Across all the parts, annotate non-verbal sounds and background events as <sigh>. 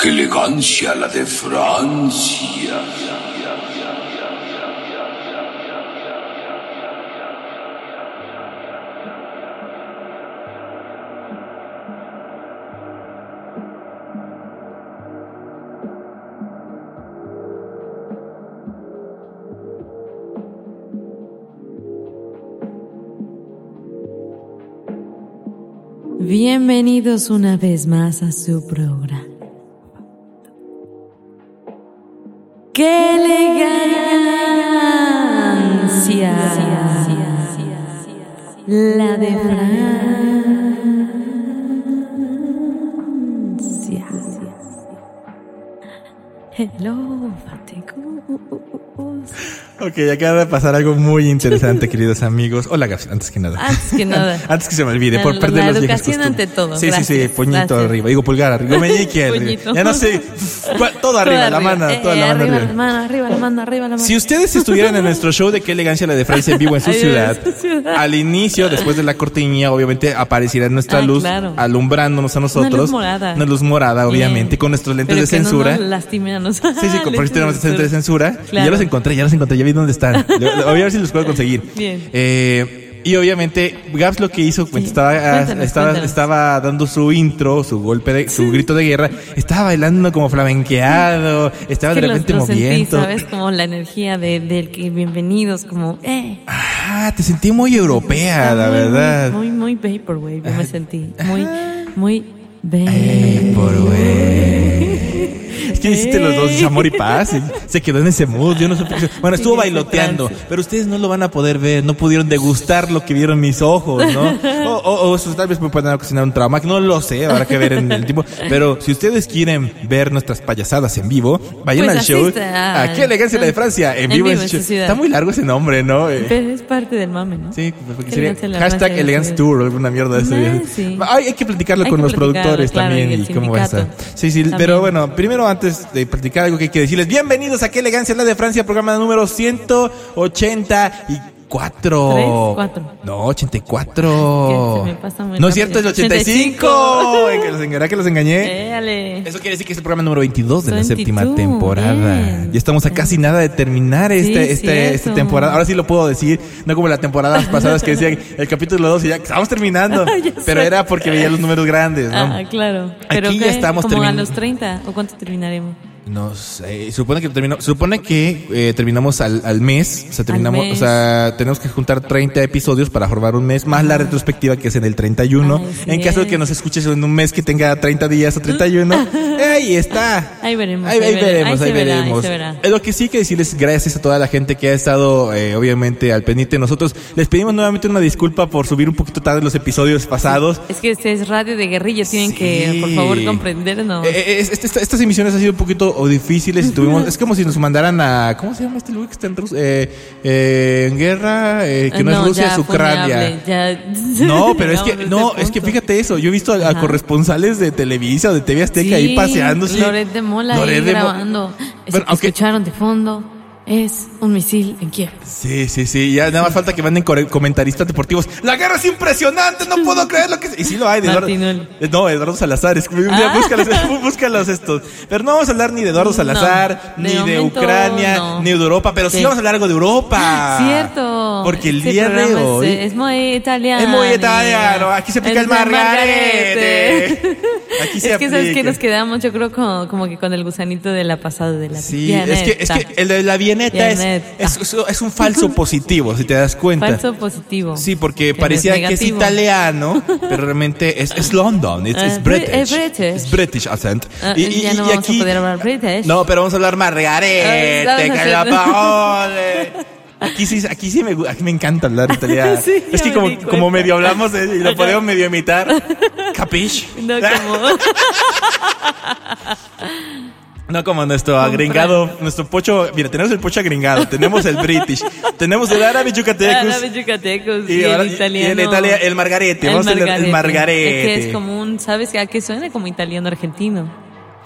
¡Qué elegancia la de Francia! Bienvenidos una vez más a su programa. La de Francia. Hello, fatigos. Ok, acaba de pasar algo muy interesante, <laughs> queridos amigos. Hola, Gaps, antes que nada. Antes que nada. <laughs> antes que se me olvide, por perder la los educación ante todo, Sí, sí, sí, puñito gracias. arriba. Digo pulgar arriba. Meñique arriba. Ya no sé. <laughs> Todo arriba, la mano, Eh, toda la mano arriba arriba. la mano, arriba la mano, arriba la mano. Si ustedes estuvieran en nuestro show de qué elegancia la de Francia en vivo en su ciudad, al inicio, después de la cortinilla, obviamente apareciera nuestra Ah, luz claro. alumbrándonos a nosotros. Una luz morada. Una luz morada, obviamente, Bien. con nuestros lentes Pero de que censura. No nos lastimen a nosotros. Sí, sí, eso tenemos Lentes de censura. Y ya los encontré, ya los encontré, ya vi dónde están. Voy a ver si los puedo conseguir. Bien. Eh, y obviamente, Gaps lo que hizo, pues, Sí. estaba, ah, Cuéntanos, estaba, cuéntanos. estaba dando su intro, su golpe de, su grito de guerra, estaba bailando como flamenqueado, estaba de repente los sentí, moviendo. ¿sabes? Como la energía de, del que bienvenidos, como, eh. Ah, te sentí muy europea, la muy, verdad. Muy, muy, vaporwave, yo me sentí. Muy, muy por vaporwave. Hiciste los dos amor y paz. se quedó en ese mood. Yo no sé por qué. Bueno, estuvo bailoteando. Pero ustedes no lo van a poder ver. No pudieron degustar lo que vieron mis ojos, ¿no? <laughs> O, o, o eso tal vez me puedan ocasionar un trauma. No lo sé. Habrá que ver en el tiempo. Pero si ustedes quieren ver nuestras payasadas en vivo, vayan Pues al show. ¿A qué elegancia la de Francia? En, En vivo, en show. Está muy largo ese nombre, ¿no? Pero es parte del mame, ¿no? Sí, porque Qué sería hashtag Elegance. Tour o alguna mierda de eso. Sí. Ay, hay que platicarlo Hay con que los platicarlo, productores claro, también y y, cómo va a estar. Sí, sí, También. pero bueno, primero antes de platicar algo que hay decirles, bienvenidos a Qué Elegancia la de Francia, programa número 184. ¿Tres? ¿Cuatro? No, 84. Es que se me pasa muy no es cierto, es el 85. Eh, que los, ¿Verdad que los engañé? Éale. Eso quiere decir que es el programa número 22 de la 22, séptima temporada. bien. Ya estamos a casi nada de terminar Sí, este, este, cierto. esta temporada. Ahora sí lo puedo decir, no como las temporadas pasadas que decían <laughs> el capítulo 2 y ya estamos terminando. Ya Pero era porque veía los números grandes, ¿no? Ah, claro. Pero Aquí ya estamos ¿Como a terminando. los 30? ¿O cuánto terminaremos? No sé, supone que terminó, supone que eh, terminamos al, al mes, o sea, terminamos, mes. o sea, tenemos que juntar 30 episodios para formar un mes, más la retrospectiva que es en el 31. Ay, en caso de que nos escuches en un mes que tenga 30 días o 31, <laughs> ahí está. Ahí veremos, Ahí, ahí ahí veremos, ahí ahí verá, ahí veremos. Eh, Lo que sí que decirles gracias a toda la gente que ha estado, eh, obviamente, al pendiente de nosotros. Les pedimos nuevamente una disculpa por subir un poquito tarde los episodios pasados. Es que este es radio de guerrilla, tienen Sí. que, por favor, comprendernos. Eh, es- este- estas emisiones han sido un poquito o difíciles y tuvimos, <laughs> es como si nos mandaran a, ¿cómo se llama este lugar que está en Rusia? Eh, eh, en guerra, eh, que no, es Rusia, ya, es Ucrania. ya. No, pero <laughs> es que, no, este es que fíjate eso, yo he visto a, corresponsales de Televisa o de TV Azteca ahí paseándose. Loret de Mola Loret ahí de grabando. Bueno, que aunque- escucharon de fondo es un misil en Kiev. Sí, sí, sí, ya nada más falta que manden comentaristas deportivos. La guerra es impresionante, no puedo <laughs> creer lo que... Y sí lo hay, de Eduardo... Eh, No, Eduardo Salazar, es, Ah. búscalos, <laughs> búscalos estos. Pero no vamos a hablar ni de Eduardo Salazar, ni de momento, Ucrania, no. ni de Europa, pero sí Sí. vamos a hablar algo de Europa. <laughs> Cierto. Porque el Este día de es- hoy... Es, muy italiano. Es muy italiano, aquí se aplica el de margarete. Aquí se es que sabes que aplica. nos quedamos, yo creo, como, como que con el gusanito de la pasada de la Sí, es que, es que el de la vieneta Vieneta. es, es- es un falso <laughs> positivo, si te das cuenta. Falso positivo. Sí, porque Que parecía es que es italiano, pero realmente es, es London, es, Ah, British. es British. British accent. Ah, ya no vamos a poder hablar British. No, pero vamos a hablar margarete, hacer- parole. Aquí sí, aquí sí me, aquí me encanta hablar italiano. <laughs> Sí, es que ya me como, como medio hablamos eh, y lo podemos medio imitar. <laughs> Capish? No como... No como nuestro agringado, nuestro pocho, mira, tenemos el pocho agringado, tenemos el british, tenemos el árabe yucatecos. Árabe yucatecos Y y, el y italiano. en Italia, el margarete, vamos a hacer el margarete. Es que es como un, ¿sabes a qué suena? Como italiano argentino.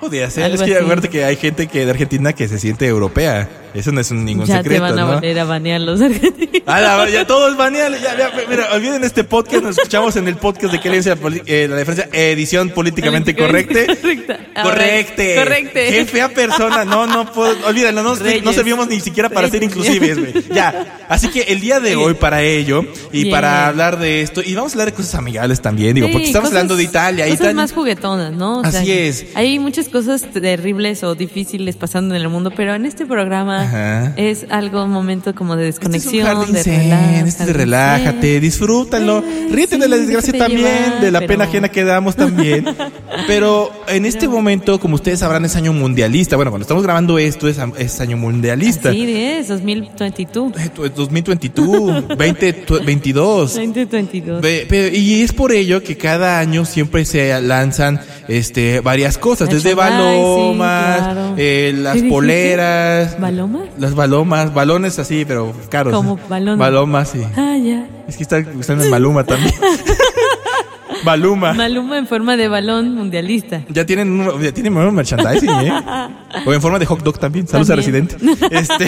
Podría ser, es que acuérdate que hay gente que de Argentina que se siente europea. Eso no es un- ningún ya secreto, te van a ¿no? volver a banear los argentinos. La- ya todos banean. Ya, ya, mira, olviden este podcast. Nos escuchamos en el podcast de qué poli- eh, la diferencia edición políticamente correcta. Correcta. Correcte. correcte. Qué fea persona. No, no puedo. Olvídalo. No, Reyes. no servimos ni siquiera para ser inclusives, güey. Ya. Así que el día de hoy para ello y Bien. para hablar de esto y vamos a hablar de cosas amigables también, digo, Sí, porque estamos cosas- hablando de Italia. Cosas Italia- más juguetonas, ¿no? O Así es. Hay muchas cosas terribles o difíciles pasando en el mundo, pero en este programa Ajá. es algo, un momento como de Este es un desconexión, de relax, este es de relájate, disfrútalo, Eh, ríete de sí, la desgracia también, llevar, de la pero- pena ajena que damos también. <laughs> Pero en este momento, como ustedes sabrán, es año mundialista. Bueno, cuando estamos grabando esto es, es año mundialista. Sí, es 2022. Eh, tu- 2022, 2022. 2022. Ve- pero- y es por ello que cada año siempre se lanzan este varias cosas, desde balomas, claro. eh, las poleras, ¿Balomas? Las balomas, balones así, pero caros. Como balones. Balomas, sí. Ah, ya. Es que está usando el Maluma también. <laughs> Maluma. Maluma en forma de balón mundialista. Ya tienen, ya tienen merchandising, ¿eh? <laughs> O en forma de hot dog también. Saludos a. Residente. <laughs> Este,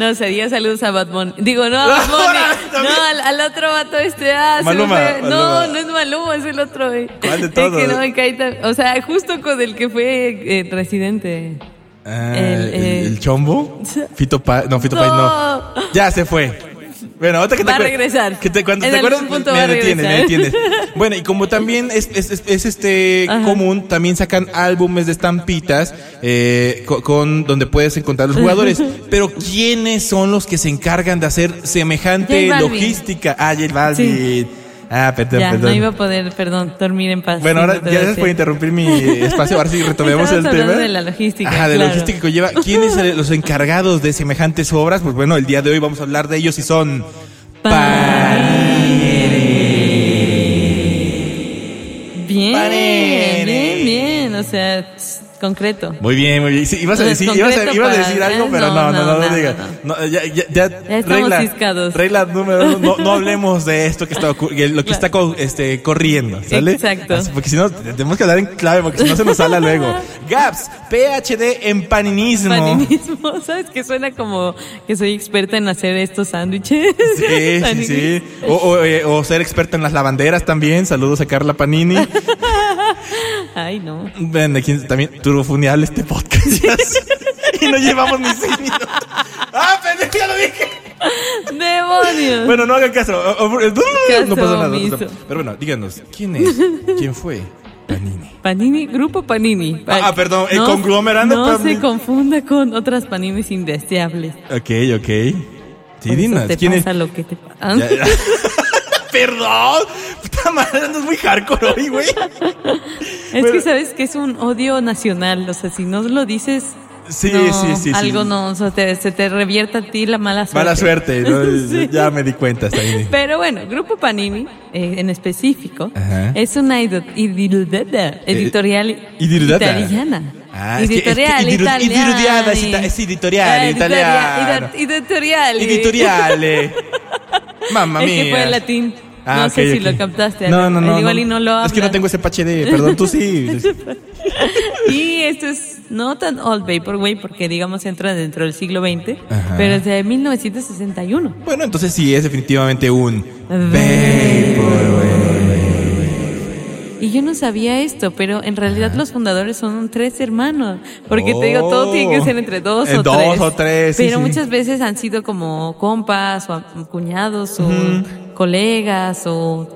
No, sería saludos a Bunny. Digo, no a <laughs> Bunny. También. No, al, al otro vato este. Ah, se me Maluma. No, Maluma. no es Maluma, es el otro. eh. ¿Cuál de <laughs> Es todos? que no, que ahí ta- o sea, justo con el que fue eh, residente. ah, El, eh, el chombo. <laughs> Fito Paz. No, Fito Paz no. No. Ya se fue. Bueno, ahorita que Va a te regresar. Que te, cuando En te acuerdas, punto me detienes, me detienes. <laughs> Bueno, y como también es, es, es- es, este Ajá. común, también sacan álbumes de estampitas eh, co- con, donde puedes encontrar los jugadores. <laughs> Pero ¿quiénes son los que se encargan de hacer semejante logística? Ah, J Balvin. Ah, perdón, Ya, perdón. no iba a poder, perdón, dormir en paz. Bueno, ahora ya gracias por interrumpir mi espacio. Ahora sí <laughs> retomemos el tema. de la logística, Ajá, de claro. logística que lleva. ¿Quiénes son los encargados de semejantes obras? Pues bueno, el día de hoy vamos a hablar de ellos y son. Bien, Panini. bien, bien. O sea, tss, concreto. Muy bien, muy bien. Sí, ibas a decir, ibas a, ibas a decir algo, pero no, no, no, no, no, no, no, diga. no. No, ya, ya, regla, regla número uno, no, no hablemos de esto que está lo que está co- este, corriendo, ¿sale? Exacto. Porque si no, tenemos que hablar en clave, porque si no se nos sale luego. <laughs> GAPS, PhD en paninismo. Paninismo, ¿sabes? Que suena como que soy experta en hacer estos sándwiches. Sí, sí, sí. O, o, eh, o ser experto en las lavanderas también. Saludos a Carla Panini. <laughs> Ay, no. Ven, aquí también turbofuneable este podcast. sé. <laughs> y no llevamos ni seis minutos. ¡Ah, pendejo, ya lo dije! ¡Demonios! Bueno, no hagan caso. O- o- No Caso pasa nada. no pasa. Pero bueno, díganos, ¿quién es? ¿Quién fue? Panini. Panini, Grupo Panini. Ah, perdón, el conglomerado No Panini. se confunda con otras Paninis indeseables. Ok, ok. Sí, dinos, ¿quién es? pasa lo que te pasa. Ya, ya. <laughs> Perdón. Puta madre, andas muy hardcore hoy, güey. <laughs> Es Bueno. que sabes que es un odio nacional, o sea, si no lo dices, Sí, no, sí, sí. sí. algo no, o sea, te- se te revierta a ti la mala suerte. Mala suerte, ¿no? <laughs> Sí. Ya me di cuenta, está bien. Pero bueno, Grupo Panini, eh, en específico, Ajá. es una idiludada- editorial italiana. Ah, es que- es que editorial italiana. es ita- es editorial, Ah, italiano. ida- Editorial. Editoriale. <laughs> Mamma Es mía. que fue en latín. Ah, no sé si lo captaste. No, no, no. Igual no. y no lo Es que no tengo ese PhD, perdón, tú sí. <laughs> Y esto es no tan old vaporwave porque digamos entra dentro del siglo XX, Ajá. pero es de 1961. Bueno, entonces sí, es definitivamente un Y yo no sabía esto, pero en realidad los fundadores son tres hermanos. Porque te digo, todo Oh. tiene que ser entre dos En o dos tres. o tres, sí, Pero sí. muchas veces han sido como compas o cuñados o colegas o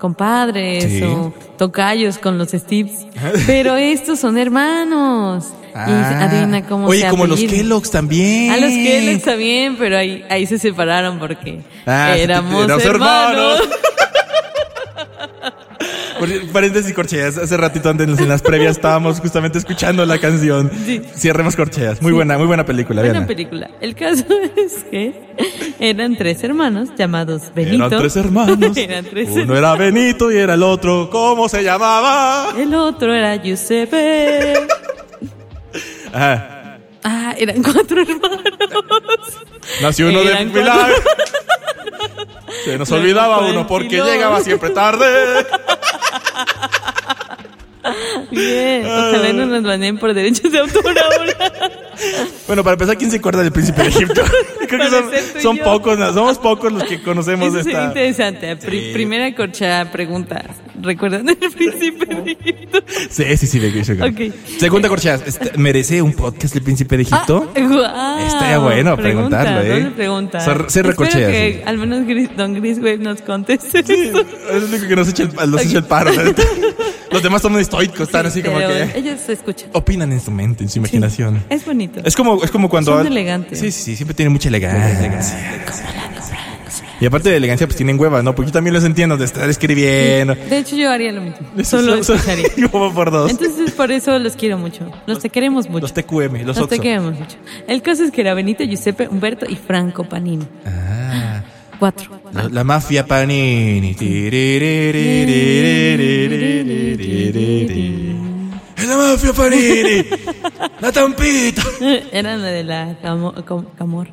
compadres Sí. o tocayos con los Steves. <laughs> Pero estos son hermanos. y Ah. adivina cómo Oye, se como los. Kellogg's también. A los Kellogg's también, pero ahí, ahí se separaron porque Ah, éramos éramos hermanos. Por <laughs> paréntesis corcheas, hace ratito antes en las previas estábamos justamente escuchando la canción. Sí. Cierremos corcheas. Muy buena, muy buena película, Buena película. El caso <laughs> es que eran tres hermanos llamados Benito. Eran tres hermanos. <laughs> Eran tres Uno era Benito y era el otro. ¿Cómo se llamaba? El otro era Giuseppe. <laughs> Ajá. Ah, eran cuatro hermanos. Nació uno de Eran milagro. Se nos olvidaba uno porque llegaba siempre tarde. Bien. Ojalá no nos baneen por derechos de autor ahora. Bueno, para empezar, ¿quién se acuerda del príncipe de Egipto? <laughs> Creo que son, son pocos, ¿no? somos pocos los que conocemos Eso esta. interesante. Pri- Sí. Primera corcha pregunta. ¿Recuerdan el príncipe de Egipto? Sí, sí, sí, de Grecia. Ok. Segunda corchea, este, ¿merece un podcast el príncipe de Egipto? Ah, guau. Estaría bueno Pregunta, preguntarlo, ¿eh? ¿dónde pregunta? Se- se Espero recorchea, que sí. al menos Gris- Don Griswave nos conteste esto. Es lo único que nos echa el, nos echa el paro. <laughs> Los demás son muy estoicos, están así como que Ellos se escuchan. opinan en su mente, en su imaginación. Es bonito. Es como, es como cuando. Son elegantes. Sí, sí, sí, siempre tienen mucha elegancia. Y aparte de elegancia, pues tienen hueva, ¿no? Porque yo también los entiendo de estar escribiendo. De hecho, yo haría lo mismo. Solo escucharía. <laughs> como por dos. Entonces, por eso los quiero mucho. Los te queremos mucho. Los TQM, los Los te Oxo. queremos mucho. El caso es que era Benito, Giuseppe, Humberto y Franco Panini. Ah, Cuatro. la, la mafia Panini. <laughs> Es la mafia Panini. La tampita. <laughs> Eran la de la camo- com- Camor.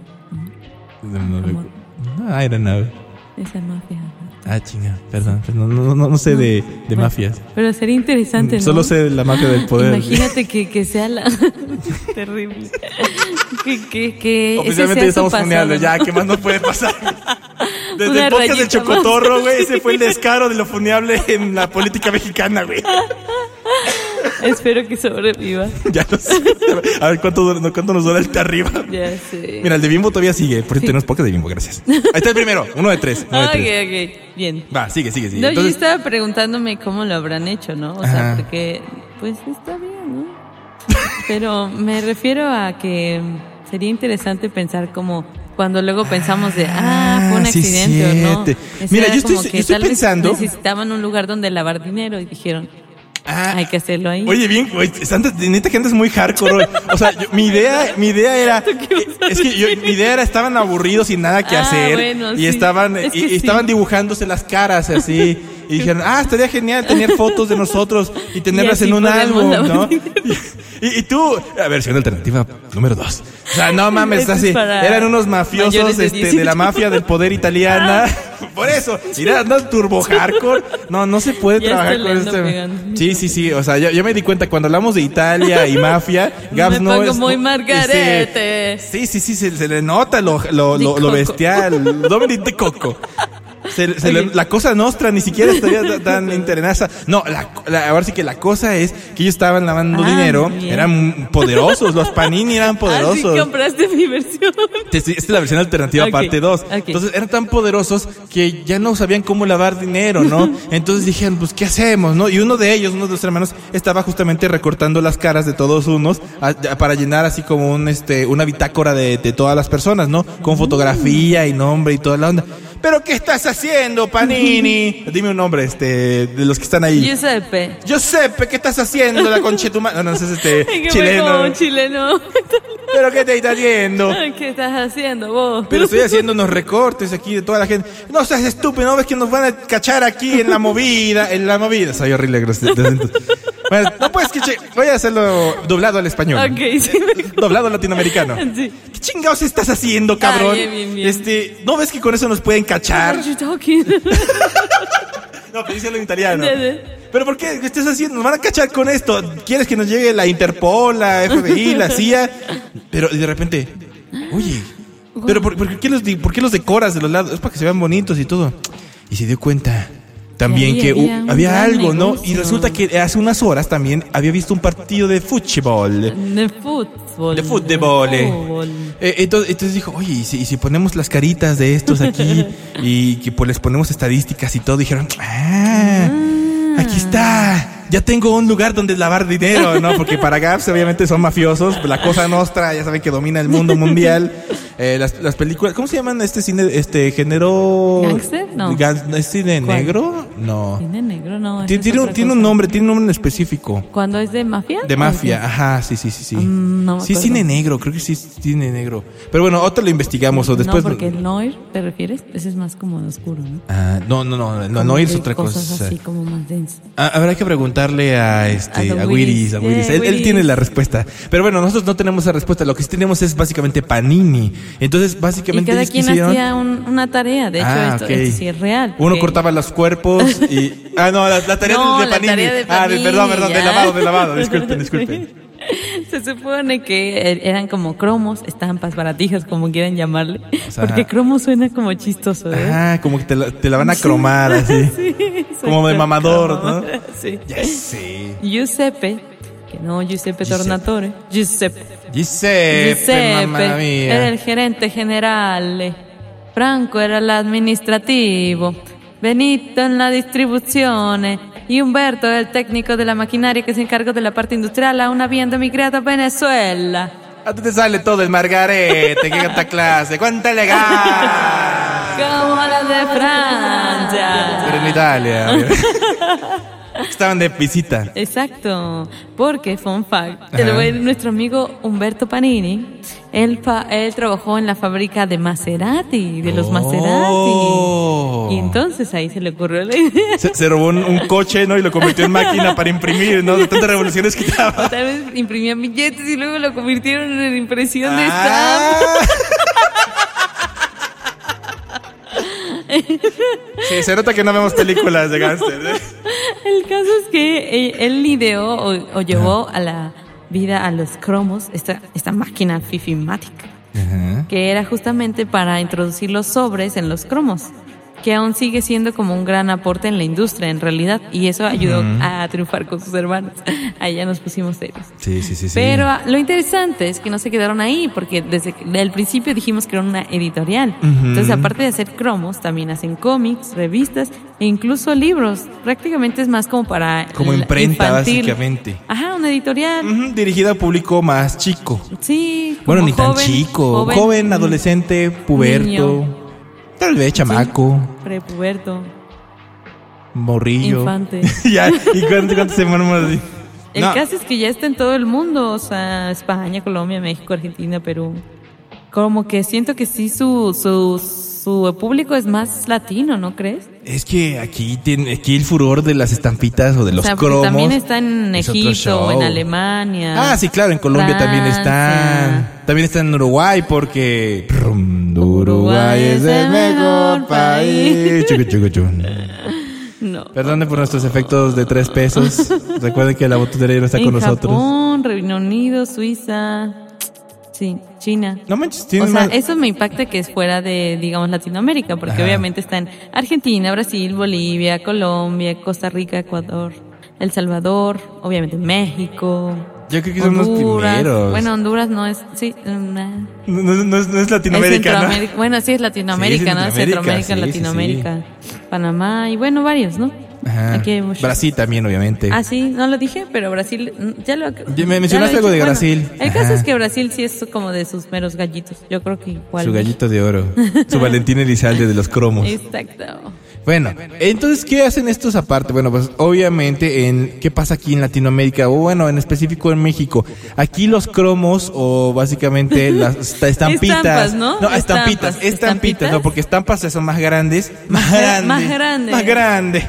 Ah, era nave. Esa mafia. Ah, chinga, perdón. No, no, no, no sé de, de mafias. Pero sería interesante, ¿no? Solo sé de la mafia del poder. Imagínate que, que sea la... <laughs> Terrible. que, que, que Oficialmente ya estamos pasado, funeando, ya, ¿no? ¿qué más nos puede pasar? Desde Una el podcast del más. Chocotorro, güey, ese fue el descaro de lo funeable en la política mexicana, güey. Espero que sobreviva. <laughs> Ya lo sé. A ver, ¿cuánto, dura- no, cuánto nos dura el de arriba? Ya sé. Mira, el de Bimbo todavía sigue. Por eso tenemos podcast de Bimbo, gracias. Ahí está el primero, uno de tres. Uno de ok, tres. ok. Bien. Va, sigue, sigue, sigue. No, Entonces, yo estaba preguntándome cómo lo habrán hecho, ¿no? O sea, porque, pues está bien, ¿no? Pero me refiero a que sería interesante pensar como cuando luego pensamos de, ah, fue un Ah, sí, accidente o no. Mira, yo estoy- yo estoy pensando- necesitaban un lugar donde lavar dinero y dijeron, ah, hay que hacerlo ahí. Oye, bien, güey, andas- neta que andas muy hardcore. O sea, yo- mi idea, <laughs> mi idea era, es que yo, mi idea era, estaban aburridos sin nada que Ah, hacer. bueno, y sí. estaban, Es y, que y sí. estaban dibujándose las caras así. Y dijeron, ah, estaría genial tener fotos de nosotros y tenerlas Y en un álbum, ¿no? Y, y tú, a versión alternativa número dos. O sea, no mames, Esto es así. para Eran unos mafiosos mayores de este, de la 18. mafia del poder italiana. <laughs> Por eso, mira, andas turbo hardcore. No, no se puede Ya trabajar con este. pegando. Sí, sí, sí. O sea, yo, yo me di cuenta cuando hablamos de Italia y mafia, <laughs> Gabs Me no pongo es. muy no- Margarete. este, sí, sí, sí, se, se le nota lo, lo, Di lo, lo coco. bestial. <laughs> Dominic de Coco. Se- se le- la cosa nostra ni siquiera estaría ta- tan interesada. No, la, la- ahora sí que la cosa es que ellos estaban lavando Ah, dinero, bien. eran poderosos, los panini eran <laughs> Así poderosos. compraste mi versión. Esta es la versión alternativa parte 2. ok. Entonces eran tan poderosos que ya no sabían cómo lavar dinero, ¿no? <laughs> Entonces dijeron, pues, ¿qué hacemos, no? Y uno de ellos, uno de los hermanos, estaba justamente recortando las caras de todos unos a- a- para llenar así como un, este, una bitácora de, de todas las personas, ¿no? Con fotografía y nombre y toda la onda. ¿Pero qué estás haciendo, Panini? Dime un nombre, este, de los que están ahí. Giuseppe. Giuseppe, ¿qué estás haciendo, la conchetumana? No, no, es este, <laughs> que chileno. un chileno. ¿Pero qué te estás haciendo? <laughs> ¿Qué estás haciendo vos? Pero estoy haciendo unos recortes aquí de toda la gente. No seas estúpido, ¿no ves que nos van a cachar aquí en la movida? En la movida. Soy horrible. de- Bueno, no puedes que... Voy a hacerlo doblado al español. Ok, sí. <laughs> Doblado latinoamericano. Sí. ¿Qué chingados estás haciendo, cabrón? Ah, bien, bien, bien. Este, ¿no ves que con eso nos pueden cachar? What are you talking? <laughs> No, pero díselo en italiano. ¿Pero por qué? ¿Qué estás haciendo? Nos van a cachar con esto. ¿Quieres que nos llegue la Interpol, la FBI, la <laughs> CIA? Pero de repente, oye, ¿pero por, por qué, los, por qué los decoras de los lados? Es para que se vean bonitos y todo. Y se dio cuenta también que había uh, algo, ¿no? Y resulta que hace unas horas también había visto un partido de fútbol. De fútbol. De fútbol. eh. fútbol. Eh, entonces, entonces dijo, oye, ¿y si, y si ponemos las caritas de estos aquí <laughs> y que pues les ponemos estadísticas y todo? Dijeron, ah, aquí está. Ya tengo un lugar donde lavar dinero, ¿no? Porque para Gaps obviamente son mafiosos. La cosa nostra, ya saben que domina el mundo mundial. <laughs> Eh, las, las películas, ¿cómo se llaman este cine, este género? ¿Gangster? No. ¿Es cine ¿Cuál? negro? No. Tiene negro, no. Tiene, tiene un, tiene un nombre, tiene un nombre en específico. ¿Cuándo es de mafia? De ¿O mafia, qué? ajá, sí, sí, sí, sí. Mm, no sí, cine negro, creo que sí es cine negro. Pero bueno, otro lo investigamos o después. No, porque el noir, ¿te refieres? Ese es más como oscuro, ¿no? Ah, no, no, no, no, Como no es otra cosas cosa. así como más densas. Ah, habrá que preguntarle a este A a, a Wiris. Wiris. Yeah, él, él tiene la respuesta. Pero bueno, nosotros no tenemos esa respuesta. Lo que sí tenemos es básicamente Panini. Entonces, Y básicamente cada ellos quien quisieron- hacía un- una tarea. De hecho, Ah, esto, ok. esto sí es real. Uno cortaba los cuerpos y... Ah, no, la, la tarea <laughs> No, de la Panini. tarea de Ah, de- perdón, perdón, de Panini, lavado, de lavado. <laughs> Disculpen, disculpen. Se supone que er- eran como cromos, estampas, baratijas, como quieran llamarle. sea, porque cromo suena como chistoso, ¿eh? Ah, como que te la, te la van a cromar así. <laughs> Sí, Como de mamador, cromo. ¿no? Sí. Ya sé. Giuseppe, que no Giuseppe Giuseppe. Tornatore, Giuseppe. Giuseppe, Giuseppe mamma era mia. el gerente general. Franco era el administrativo. Benito en la distribuzione. Y Humberto el técnico de la maquinaria que se encargó de la parte industrial, aún habiendo emigrado a Venezuela. A ti te sale todo el margarete, qué gata clase, cuánta elegancia. Como la de Francia. Pero en Italia. <laughs> Estaban de visita. Exacto, porque fun fact, te lo Ajá. voy a decir, nuestro amigo Humberto Panini, él, él trabajó en la fábrica de Maserati, de los Oh. Maserati. Y entonces ahí se le ocurrió la idea. Se, se robó un, un coche, ¿no? Y lo convirtió en máquina para imprimir, ¿no? De tantas revoluciones que O <laughs> daba. tal vez imprimían billetes y luego lo convirtieron en impresión de. Ah. Sí, se nota que no vemos películas de gángster. ¿eh? El caso es que eh, él ideó o, o llevó a la vida a los cromos, esta, esta máquina fifimática. Ajá. que era justamente para introducir los sobres en los cromos, que aún sigue siendo como un gran aporte en la industria en realidad, y eso ayudó a triunfar con sus hermanos. <laughs> Ahí ya nos pusimos serios. Sí, sí, sí, sí. Pero ah, lo interesante es que no se quedaron ahí, porque desde el principio dijimos que era una editorial. Entonces, aparte de hacer cromos, también hacen cómics, revistas e incluso libros. Prácticamente es más como para... Como imprenta, infantil. básicamente. Ajá, una editorial. Dirigida a público más chico. Sí. Bueno, ni tan joven, chico. Joven, adolescente, puberto. niño. Tal vez chamaco, Prepuberto, morrillo. infante. <laughs> ya, ¿y cuánto, cuánto se mueren así? El No, caso es que ya está en todo el mundo, o sea, España, Colombia, México, Argentina, Perú. Como que siento que sí su, su, su público es más latino, ¿no crees? Es que aquí tiene aquí el furor de las estampitas o de los o sea, cromos. también está en es Egipto, en show. Alemania. Ah, sí, claro, en Colombia también están. También están en Uruguay porque Uruguay Uruguay es el mejor país. Chucu, chucu, chun. <laughs> No. Perdone por nuestros efectos de tres pesos. <laughs> Recuerden que la botutería no está en con nosotros. Japón, Reino Unido, Suiza, sí, China. No manches, O sea, eso me impacta que es fuera de, digamos, Latinoamérica, porque Ajá. obviamente está en Argentina, Brasil, Bolivia, Colombia, Costa Rica, Ecuador, El Salvador, obviamente México. Yo creo que son los Honduras. primeros. Bueno, Honduras no es, sí, una- No, no- no es, no es Latinoamérica. Bueno, sí es Latinoamérica, Sí, ¿no? Centroamérica, Centroamérica, sí, sí, Latinoamérica, Panamá y bueno, varios, ¿no? Ajá. Aquí hay muchos. Brasil también, obviamente. Ah, sí, no lo dije, pero Brasil, ya lo... Ya me mencionaste algo de dije. Brasil. Bueno, el caso Ajá. es que Brasil sí es como de sus meros gallitos. Yo creo que igual. Su gallito de oro. <laughs> Su Valentín Elizalde de los cromos. Exacto. Bueno, entonces, ¿qué hacen estos aparte? Bueno, pues obviamente, en ¿qué pasa aquí en Latinoamérica? O bueno, en específico en México. Aquí los cromos o básicamente <laughs> las esta- estampitas. Estampas, ¿no? estampitas, Estampas. estampitas, ¿Estampitas? no, porque estampas son más grandes. Más gra- grandes. más grande. Más <laughs> grande.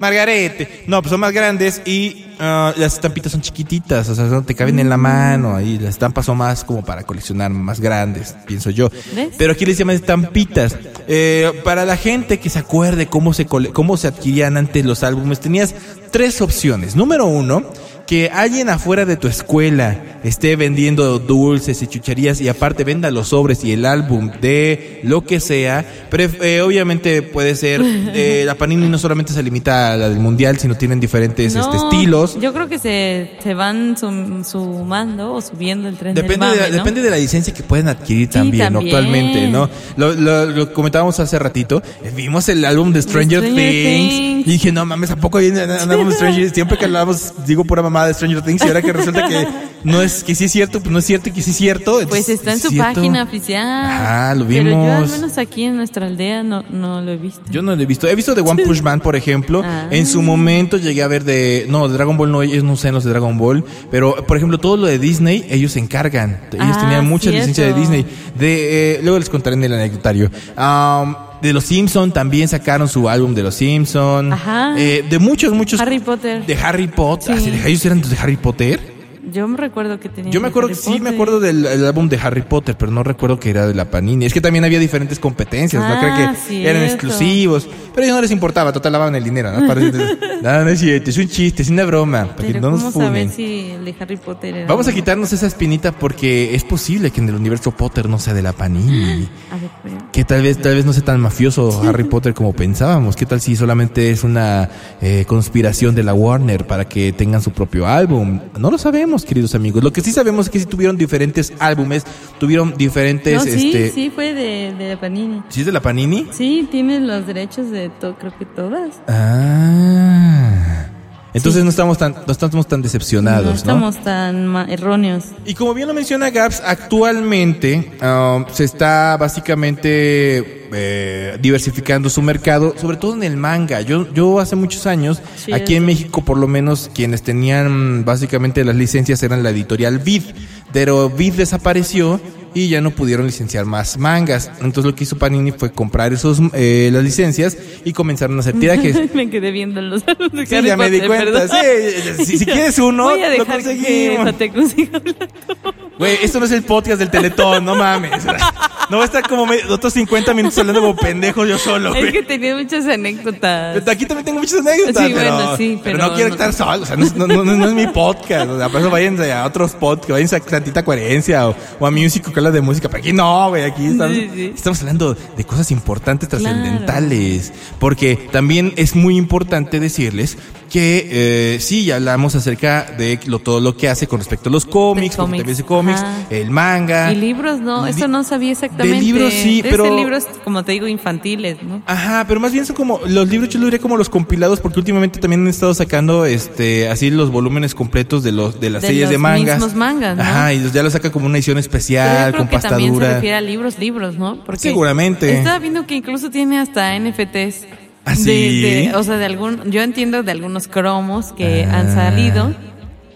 Margarete. No, pues son más grandes y ah, las estampitas son chiquititas, o sea, no te caben en la mano. Ahí las estampas son más como para coleccionar, más grandes, pienso yo. ¿Ves? Pero aquí les llaman estampitas. Eh, para la gente que se acuerde cómo se, cole- cómo se adquirían antes los álbumes, tenías tres opciones. Número uno, que alguien afuera de tu escuela esté vendiendo dulces y chucherías y aparte venda los sobres y el álbum de lo que sea. Pero eh, obviamente puede ser, <laughs> eh, la Panini no solamente se limita a la del mundial, sino tienen diferentes No, este, estilos. Yo creo que se, se van sum- sumando o subiendo el tren Depende, del de, la, depende de la licencia que pueden adquirir también, también. actualmente, ¿no? Lo, lo- lo comentábamos hace ratito. eh, Vimos el álbum de Stranger, Stranger Things, Things. Y dije, no mames, ¿a poco hay un álbum de Stranger Things? Siempre que hablamos, digo pura mamada de Stranger Things. Y ahora que resulta que no es, que sí es cierto, pues no es cierto y que sí es cierto. Pues está en es su cierto. página oficial. Ajá, lo Pero yo al vimos. menos aquí en nuestra aldea no, no lo he visto. Yo no lo he visto. He visto de One Punch Man, por ejemplo. <laughs> Ah. En su momento llegué a ver de... No, de Dragon Ball no, ellos no usan los de Dragon Ball. Pero, por ejemplo, todo lo de Disney, ellos se encargan. Ellos Ah, tenían mucha cierto. licencia de Disney. De, eh, luego les contaré en el anecdotario. Am, de los Simpson también sacaron su álbum de los Simpson. Ajá. Eh, de muchos, muchos... Harry Potter. De Harry Potter. Sí. Ah, ¿sí, ¿de- ¿Ellos eran de Harry Potter? Yo me recuerdo que tenía. Yo me acuerdo Harry sí, me acuerdo del el álbum de Harry Potter, pero no recuerdo que era de la Panini. Es que también había diferentes competencias, ¿no? Creo Ah, que eran cierto. exclusivos. Pero a ellos no les importaba, total lavaban el dinero, ¿no? Para- <laughs> no, no es cierto, es un chiste, es una broma, para que Pero no nos ¿cómo saber funen. si el de Harry Potter era Vamos a quitarnos esa espinita porque es posible que en el universo Potter no sea de la Panini. <gasps> A ver, pero- Que tal vez, tal vez no sea tan mafioso Harry Potter como pensábamos. ¿Qué tal si solamente es una eh, conspiración de la Warner para que tengan su propio álbum? No lo sabemos, queridos amigos. Lo que sí sabemos es que sí tuvieron diferentes álbumes, tuvieron diferentes, No, sí, este, sí, fue de, de Panini. ¿sí es de la Panini? Sí, tiene los derechos de todo, creo que todas. Ah. Entonces Sí. no estamos tan, no estamos tan decepcionados, no ¿no? estamos tan erróneos. Y como bien lo menciona Gaps, actualmente um, se está básicamente eh, diversificando su mercado, sobre todo en el manga. Yo, yo hace muchos años, Sí, aquí en México por lo menos, quienes tenían básicamente las licencias eran la editorial Vid, pero Vid desapareció y ya no pudieron licenciar más mangas. Entonces lo que hizo Panini fue comprar esos eh, las licencias y comenzaron a hacer tirajes. <laughs> me quedé viendo los de <laughs> Sí, Harry ya me di cuenta. Sí, si, si quieres uno, Voy a lo dejar que conseguimos. Hablando. <laughs> Güey, esto no es el podcast del Teletón, no mames. No va a estar como me- otros 50 minutos hablando como pendejo yo solo, Es güey. que tenía muchas anécdotas. Pero aquí también tengo muchas anécdotas, Sí, pero, bueno, sí, pero pero no quiero no. estar solo, o sea, no, es- no, no- no es mi podcast, o sea, por eso váyanse a otros podcasts, váyanse a Santita Coherencia o, o a Music que habla de música, pero aquí no, güey, aquí estamos, Sí, sí. estamos hablando de cosas importantes, trascendentales, porque también es muy importante decirles que eh, sí, ya hablamos acerca de lo, todo lo que hace con respecto a los cómics, porque cómics, también hace cómics, ajá. el manga. Y libros, no, eso no sabía exactamente. de libros sí, De pero- libros, como te digo, infantiles, ¿no? Ajá, pero más bien son como los libros, yo lo diría como los compilados, porque últimamente también han estado sacando este así los volúmenes completos de los de las De series de los mangas. mismos mangas, ¿no? Ajá, y ya lo saca como una edición especial, con que también se refiere a libros, libros, ¿no? Porque Seguramente. Estaba viendo que incluso tiene hasta NFTs. ¿Ah, de- sí? de- o sea, de algún, yo entiendo de algunos cromos que Ah. han salido.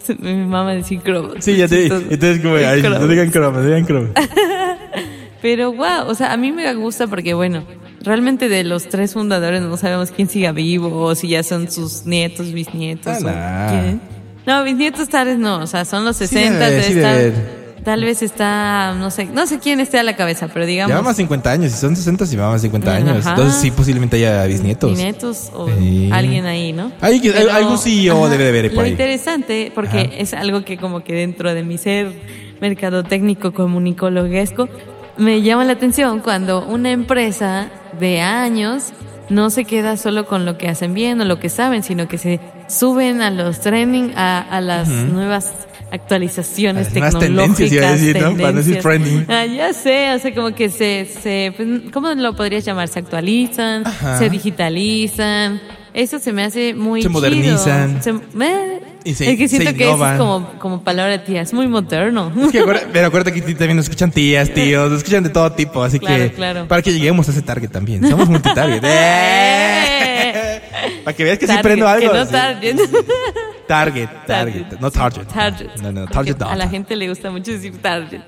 <laughs> Mi mamá decía cromos. Sí, ya te. Entonces, como, ay, no digan croma, digan croma. <laughs> Pero wow, o sea, a mí me gusta porque bueno, realmente de los tres fundadores no sabemos quién siga vivo o si ya son sus nietos, bisnietos. o Ah, nah. quién. No, bisnietos tal vez no, o sea, son los Sí 60 debe, de sí esta- debe. Tal vez está, no sé, no sé quién esté a la cabeza, pero digamos. Lleva más 50 años, si son 60, si va más 50 años. Ajá. Entonces, sí, posiblemente haya bisnietos. bisnietos o Sí. alguien ahí, ¿no? Hay que- algún CEO debe de haber por Lo ahí. interesante, porque Ajá. es algo que como que dentro de mi ser mercadotécnico comunicologuesco, me llama la atención cuando una empresa de años no se queda solo con lo que hacen bien o lo que saben, sino que se suben a los trending, a, a las nuevas actualizaciones A las nuevas tecnológicas. tendencias, iba a decir, ¿no? Para decir trending. Ah, ya sé, o sea, como que se, se pues, ¿cómo lo podrías llamar? Se actualizan, Ajá. se digitalizan. Eso se me hace muy Se chido. modernizan. Se- eh, Y se- es que se siento que eso es como, como palabra de tía, es muy moderno. Es que acuerda- pero acuérdate que también nos escuchan tías, tíos, nos escuchan de todo tipo, así Claro, que claro. para que lleguemos a ese target también. Somos multitarget. ¡Eh! <laughs> <laughs> para que veas que sí Target, prendo algo. Que no sí. Target. Target, no target. Target. No, no, Porque target no. A la gente le gusta mucho decir target.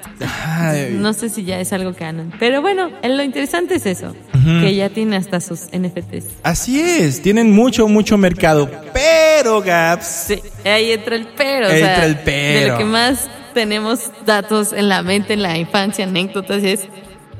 Ay, No sé si ya es algo canon. Pero bueno, lo interesante es eso. Que ya tiene hasta sus NFTs. Así es, tienen mucho, mucho mercado. Pero, Gaps, Sí, ahí entra el pero. o Entra sea, el pero. De lo que más tenemos datos en la mente, en la infancia, anécdotas, es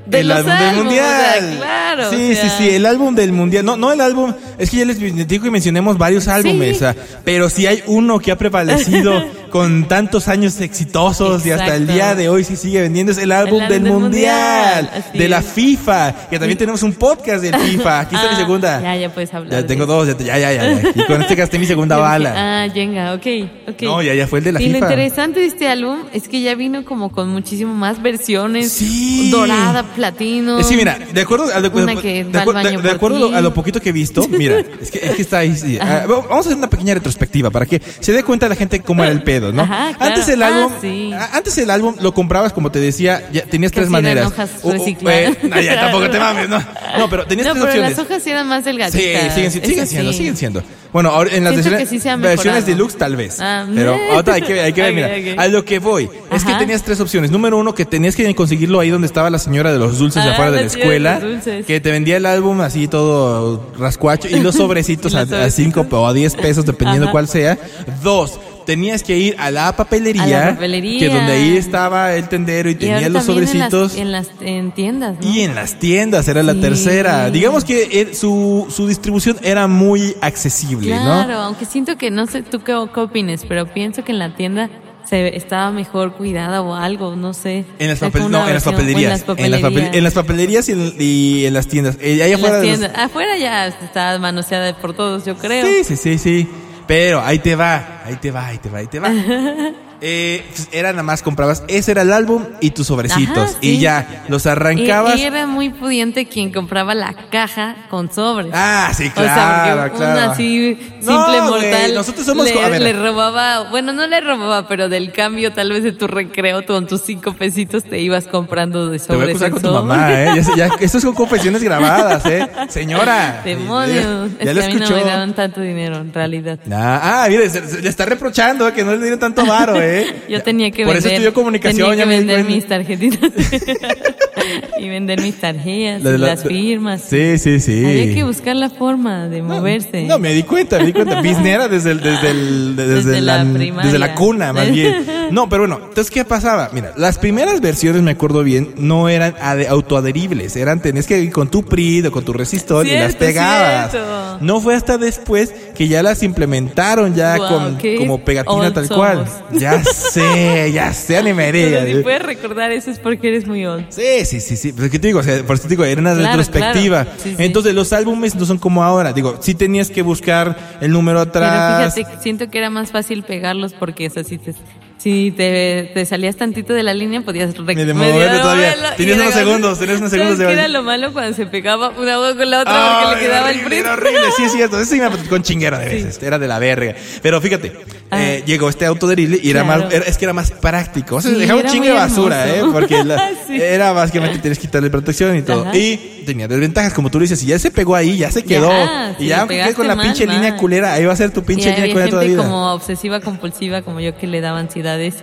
de el álbum del mundial. o sea, claro. Sí, o sí, sea, sí, el álbum del mundial. No, no el álbum. Es que ya les digo que mencionemos varios álbumes. Sí. o sea, pero si hay uno que ha prevalecido <laughs> con tantos años exitosos y hasta el día de hoy sí sigue vendiendo es el álbum, álbum del, del mundial, de la. FIFA. Que también tenemos un podcast del FIFA. Aquí está mi Ah, segunda. Ya, ya puedes hablar. Ya tengo dos, ya, ya, ya, ya. Y con este gasté mi segunda bala. Ah, Jenga, ok, ok. No, ya, ya fue el de la y FIFA. lo interesante de este álbum es que ya vino como con muchísimo más versiones. Sí. Dorada, platino. Sí, mira, de acuerdo a, de, de- acuerdo a lo poquito que he visto, mira, <laughs> es que, es que está ahí. sí. Ah, vamos a hacer una pequeña retrospectiva para que se dé cuenta la gente cómo era el pedo, ¿no? Ajá, claro. Antes el Ah, álbum, sí. antes el álbum lo comprabas como te decía, ya tenías tres Casi maneras. hojas O- eh, no, ya tampoco te mames, no. No, pero tenías No, tres pero opciones. las hojas eran más delgaditas. Sí, siguen, siguen siendo, sí. siguen siendo. Bueno, ahora en las versiones, sí versiones deluxe tal vez. Ah, pero <laughs> ahora hay que, hay que ver, mira, a lo que voy. Es que tenías tres opciones. Número uno, que tenías que conseguirlo ahí donde estaba la señora de los dulces de Ah, afuera de la escuela. Que te vendía el álbum así todo rascuacho y los sobrecitos <laughs> Y a, a cinco o a diez pesos dependiendo Ajá. cuál sea. Dos, tenías que ir a la papelería, A la papelería. que donde ahí estaba el tendero y, Y tenía los también en las- sobrecitos. En las, en tiendas, ¿no? Y en las tiendas era la tercera. Digamos que eh, su, su distribución era muy accesible, Claro, ¿no? aunque siento que no sé tú qué, qué opines, pero pienso que en la tienda se estaba mejor cuidada o algo, no sé. En las, papel- no, en las papelerías. En las papelerías. papel- en las papelerías y en, y en las tiendas. Eh, En afuera las los-. Afuera ya está manoseada por todos, yo creo. Sí, sí, sí, sí. Pero ahí te va, ahí te va, ahí te va, ahí te va. <laughs> Eh, era nada más comprabas, ese era el álbum y tus sobrecitos. Ajá, Y ya, los arrancabas. y era muy pudiente quien compraba la caja con sobres. Ah, sí, O sea, claro, porque claro. un así No, simple güey, mortal nosotros somos le, le robaba, bueno, no le robaba, pero del cambio tal vez de tu recreo con tus cinco pesitos te ibas comprando de Te voy a sobres acusar con tu mamá, ¿eh? Ya, ya, <laughs> esto es con confesiones grabadas, ¿eh? Señora. Demonios. Ya, ya es lo que a mí no escuchó. me daban tanto dinero, en realidad. Ah, ah, mire, se- se- le está reprochando que no le dieron tanto varo, ¿eh? Yo tenía que Por vender. eso estudió comunicación, tenía que vender mis tarjetitas. <laughs> y vender mis tarjetas, La las firmas. Sí, sí, sí. Había que buscar la forma de moverse. No, me di cuenta, me di cuenta. <laughs> Biznera desde, el- desde, el- desde, Desde la, desde la cuna, más bien. <laughs> No, pero bueno, entonces, ¿qué pasaba? Mira, las primeras versiones, me acuerdo bien, no eran autoadheribles. Eran, tenías que ir con tu PRID o con tu resistor y las pegabas. cierto. No fue hasta después que ya las implementaron ya Guau, con, como pegatina tal cual. somos. Ya sé, ya sé, ni me digas. Pero si puedes recordar eso es porque eres muy old. Sí, sí, sí, sí. Pues, ¿qué te digo? O sea, por eso te digo, era una Claro, retrospectiva. claro. Sí, sí. Entonces, los álbumes no son como ahora. Digo, sí tenías que buscar el número atrás. Pero fíjate, siento que era más fácil pegarlos porque si te, si te, te salías tantito de la línea podías rec- Ni de medio moverlo todavía. Tenías unos segundos, tenías unos ¿Sabes segundos de era lo malo cuando se pegaba una voz con la otra Ay, porque le quedaba el horrible, print? era horrible, sí es cierto. Eso sí me <laughs> con chinguero de veces. Era de la verga. Pero fíjate. Eh, llegó este autoderible y era Claro. más, era- es que era más práctico. O sea, Sí, dejaba un muy de basura, ¿eh? Porque la- <laughs> Sí. era básicamente tienes que quitarle protección y todo. Ajá. Y tenía desventajas, como tú dices. Si ya se pegó ahí, ya se quedó. Ya, y ya quede con la mal, pinche línea culera, ahí va a ser tu Y pinche línea culera toda la gente vida. como obsesiva compulsiva como yo que le daba ansiedades.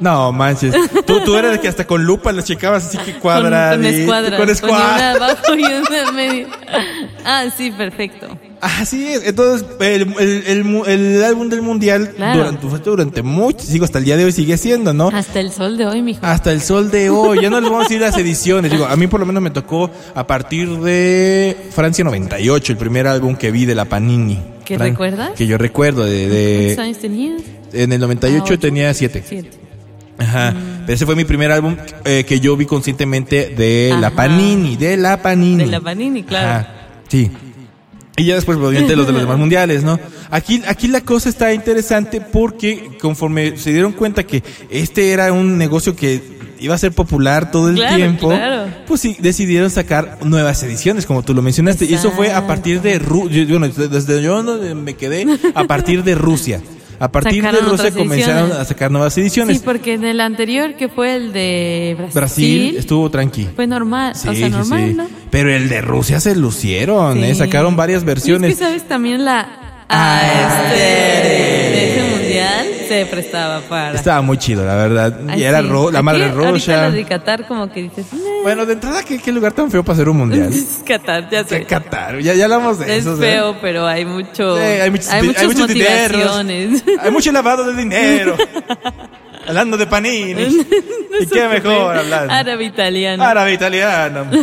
No, manches. Tú, tú eres de que hasta con lupa las checabas así que <laughs> cuadra. con escuadras. Con escuadra. una abajo y una medio. Ah, sí, perfecto. Así es. Entonces, el, el, el el álbum del mundial Claro. durante, fue durante mucho, sigo hasta el día de hoy sigue siendo, ¿no? Hasta el sol de hoy, mijo. Hasta el sol de hoy. Ya no les vamos a decir las <laughs> ediciones. Digo, a mí por lo menos me tocó a partir de Francia 98, el primer álbum que vi de la Panini. ¿Que recuerdas? Que yo recuerdo de, ¿Cuántos de años tenías? en el 98 Ah, ocho. tenía 7. Siete. Ajá. Pero ese fue mi primer álbum eh, que yo vi conscientemente de la. Panini, de la Panini. De la Panini, claro. Ajá. Sí. Y ya después, obviamente, los de los demás <laughs> mundiales, ¿no? Aquí, aquí la cosa está interesante porque conforme se dieron cuenta que este era un negocio que iba a ser popular todo el Claro, tiempo, claro. pues sí, decidieron sacar nuevas ediciones, como tú lo mencionaste. Y eso fue a partir de Rusia, bueno, desde yo donde me quedé, a partir de Rusia. A partir Sacaron de Rusia comenzaron ediciones. a sacar nuevas ediciones. Sí, porque en el anterior, que fue el de Brasil, Brasil estuvo tranqui. fue normal. Sí, o sea, sí, normal, sí. ¿no? Pero el de Rusia se lucieron, ¿eh? Sí. Sacaron varias versiones. Y es que, ¿sabes? También la... Ah, se prestaba para... Estaba muy chido, la verdad. Ay, y era sí. ro- la madre la de Qatar como que dices... "Nah". Bueno, de entrada, ¿qué, qué lugar tan feo para hacer un mundial? <laughs> Es Qatar, ya sé. Qatar, ya, ya hablamos de Es eso. ¿sí? feo, pero hay mucho... Sí, hay muchos, hay muchas hay muchos dineros. Hay mucho lavado de dinero. <laughs> Hablando de panini. <laughs> ¿Y qué mejor hablar? Árabe italiano. Árabe italiano. <laughs>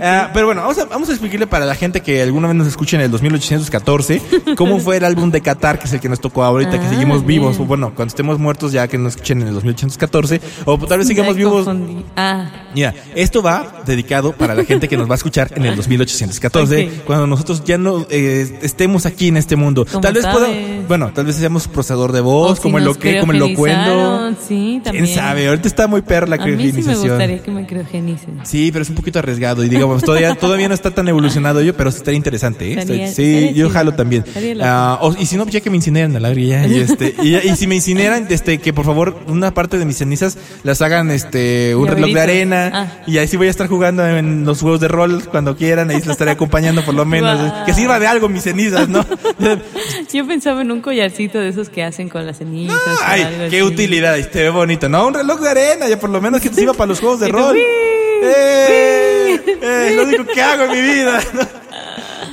Ah, pero bueno, vamos a, vamos a explicarle para la gente que alguna vez nos escuche en el 2814 cómo fue el álbum de Qatar, que es el que nos tocó ahorita, que Ah, seguimos bien. vivos. O bueno, cuando estemos muertos ya que nos escuchen en el 2814. O tal vez sigamos vivos. confundí. Ah, Mira, esto va dedicado para la gente que nos va a escuchar en el 2814, Ok. cuando nosotros ya no eh, estemos aquí en este mundo. ¿Cómo Tal vez bueno, tal vez seamos procesador de voz, O si como el loque, como el locuendo. Sí, también. ¿Quién sabe? Ahorita está muy perra la A mí sí me criogenización. gustaría que me criogenicen. Sí, pero es un poquito arriesgado y digamos, todavía, <laughs> todavía no está tan evolucionado yo, pero estaría interesante, ¿eh? Estaría- sí, yo jalo también. Ah, y si no, ya que me incineran a la ya, y este, <laughs> y, ya- y si me incineran, este, que por favor, una parte de mis cenizas las hagan, este, un reloj de arena, Ah. y ahí sí voy a estar jugando en los juegos de rol cuando quieran, ahí las estaré acompañando por lo <laughs> menos, que sirva de algo mis cenizas, ¿no? Yo pensaba en un collarcito de esos que hacen con las cenizas. Ay, qué así. utilidad, y te ve bonito, ¿no? Un reloj de arena, ya por lo menos que te sirva para los juegos de rol. ¡Eh! ¡Eh! Lo único que hago en mi vida.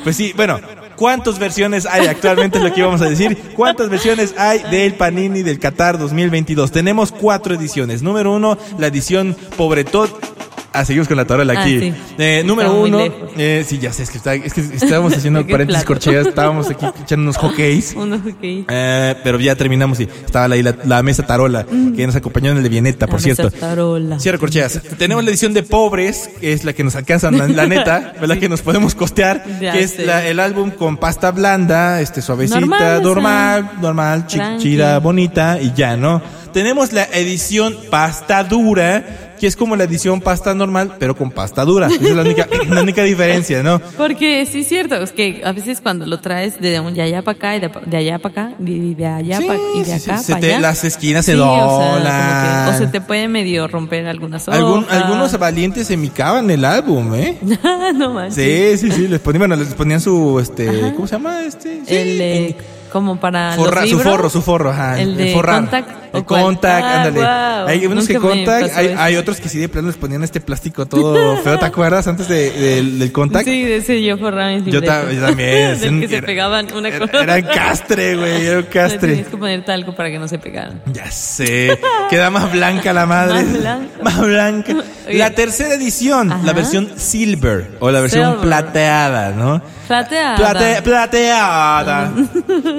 Pues sí, bueno, ¿cuántas versiones hay actualmente? Es lo que íbamos a decir. ¿Cuántas versiones hay del Panini del Qatar 2022? Tenemos cuatro ediciones. Número uno, la edición Pobretot. Ah, seguimos con la tarola Ah, aquí. sí. Eh, número uno, eh, sí, ya sé, es que, está- es que estábamos haciendo <laughs> paréntesis corcheas, estábamos aquí echando unos hockeys. <laughs> Uno que Eh, pero ya terminamos y estaba ahí la, la mesa tarola que nos acompañó en el de Vieneta, por cierto. Tarola. Cierra corcheas. Tenemos la edición de pobres, que es la que nos alcanza, la, la neta, <laughs> ¿verdad? Que nos podemos costear, Ya que es sé. la- el álbum con pasta blanda, este suavecita, Normal, normal, normal, chida, bonita y ya, ¿no? Tenemos la edición pasta dura, que es como la edición pasta normal, pero con pasta dura. Esa es la única, <laughs> la única diferencia, ¿no? Porque sí es cierto, es que a veces cuando lo traes de, de allá para acá y de, de allá para acá y de allá Sí, pa- y de acá se para te- allá. las esquinas se Sí, o sea, doblan. que- o se te puede medio romper algunas hojas. Algún- algunos valientes se micaban el álbum, ¿eh? <laughs> no manches. Sí, sí, sí, les ponían, bueno, les ponían su, este, ¿cómo se llama? Este, sí, El eh, como para forra- los su forro, su forro, ajá. El de forrar. Contact, ¿o El cuál? contact, Ah, ándale. Hay unos que contact, hay, hay otros que sí de plano les ponían este plástico todo feo, ¿te acuerdas? Antes de, del- del contact. Sí, de ese yo forraba mis Yo ta- libretos. yo también, <laughs> Del que se era- pegaban una cosa. era castre, güey, era un <laughs> castre. Tenías que poner talco para que no se pegaran. Ya sé. Queda más blanca la madre. <laughs> Más blanca. Más blanca. Oye. La tercera edición, Ajá. la versión silver o la versión Silver. plateada, ¿no? Plateada. Plate- plateada.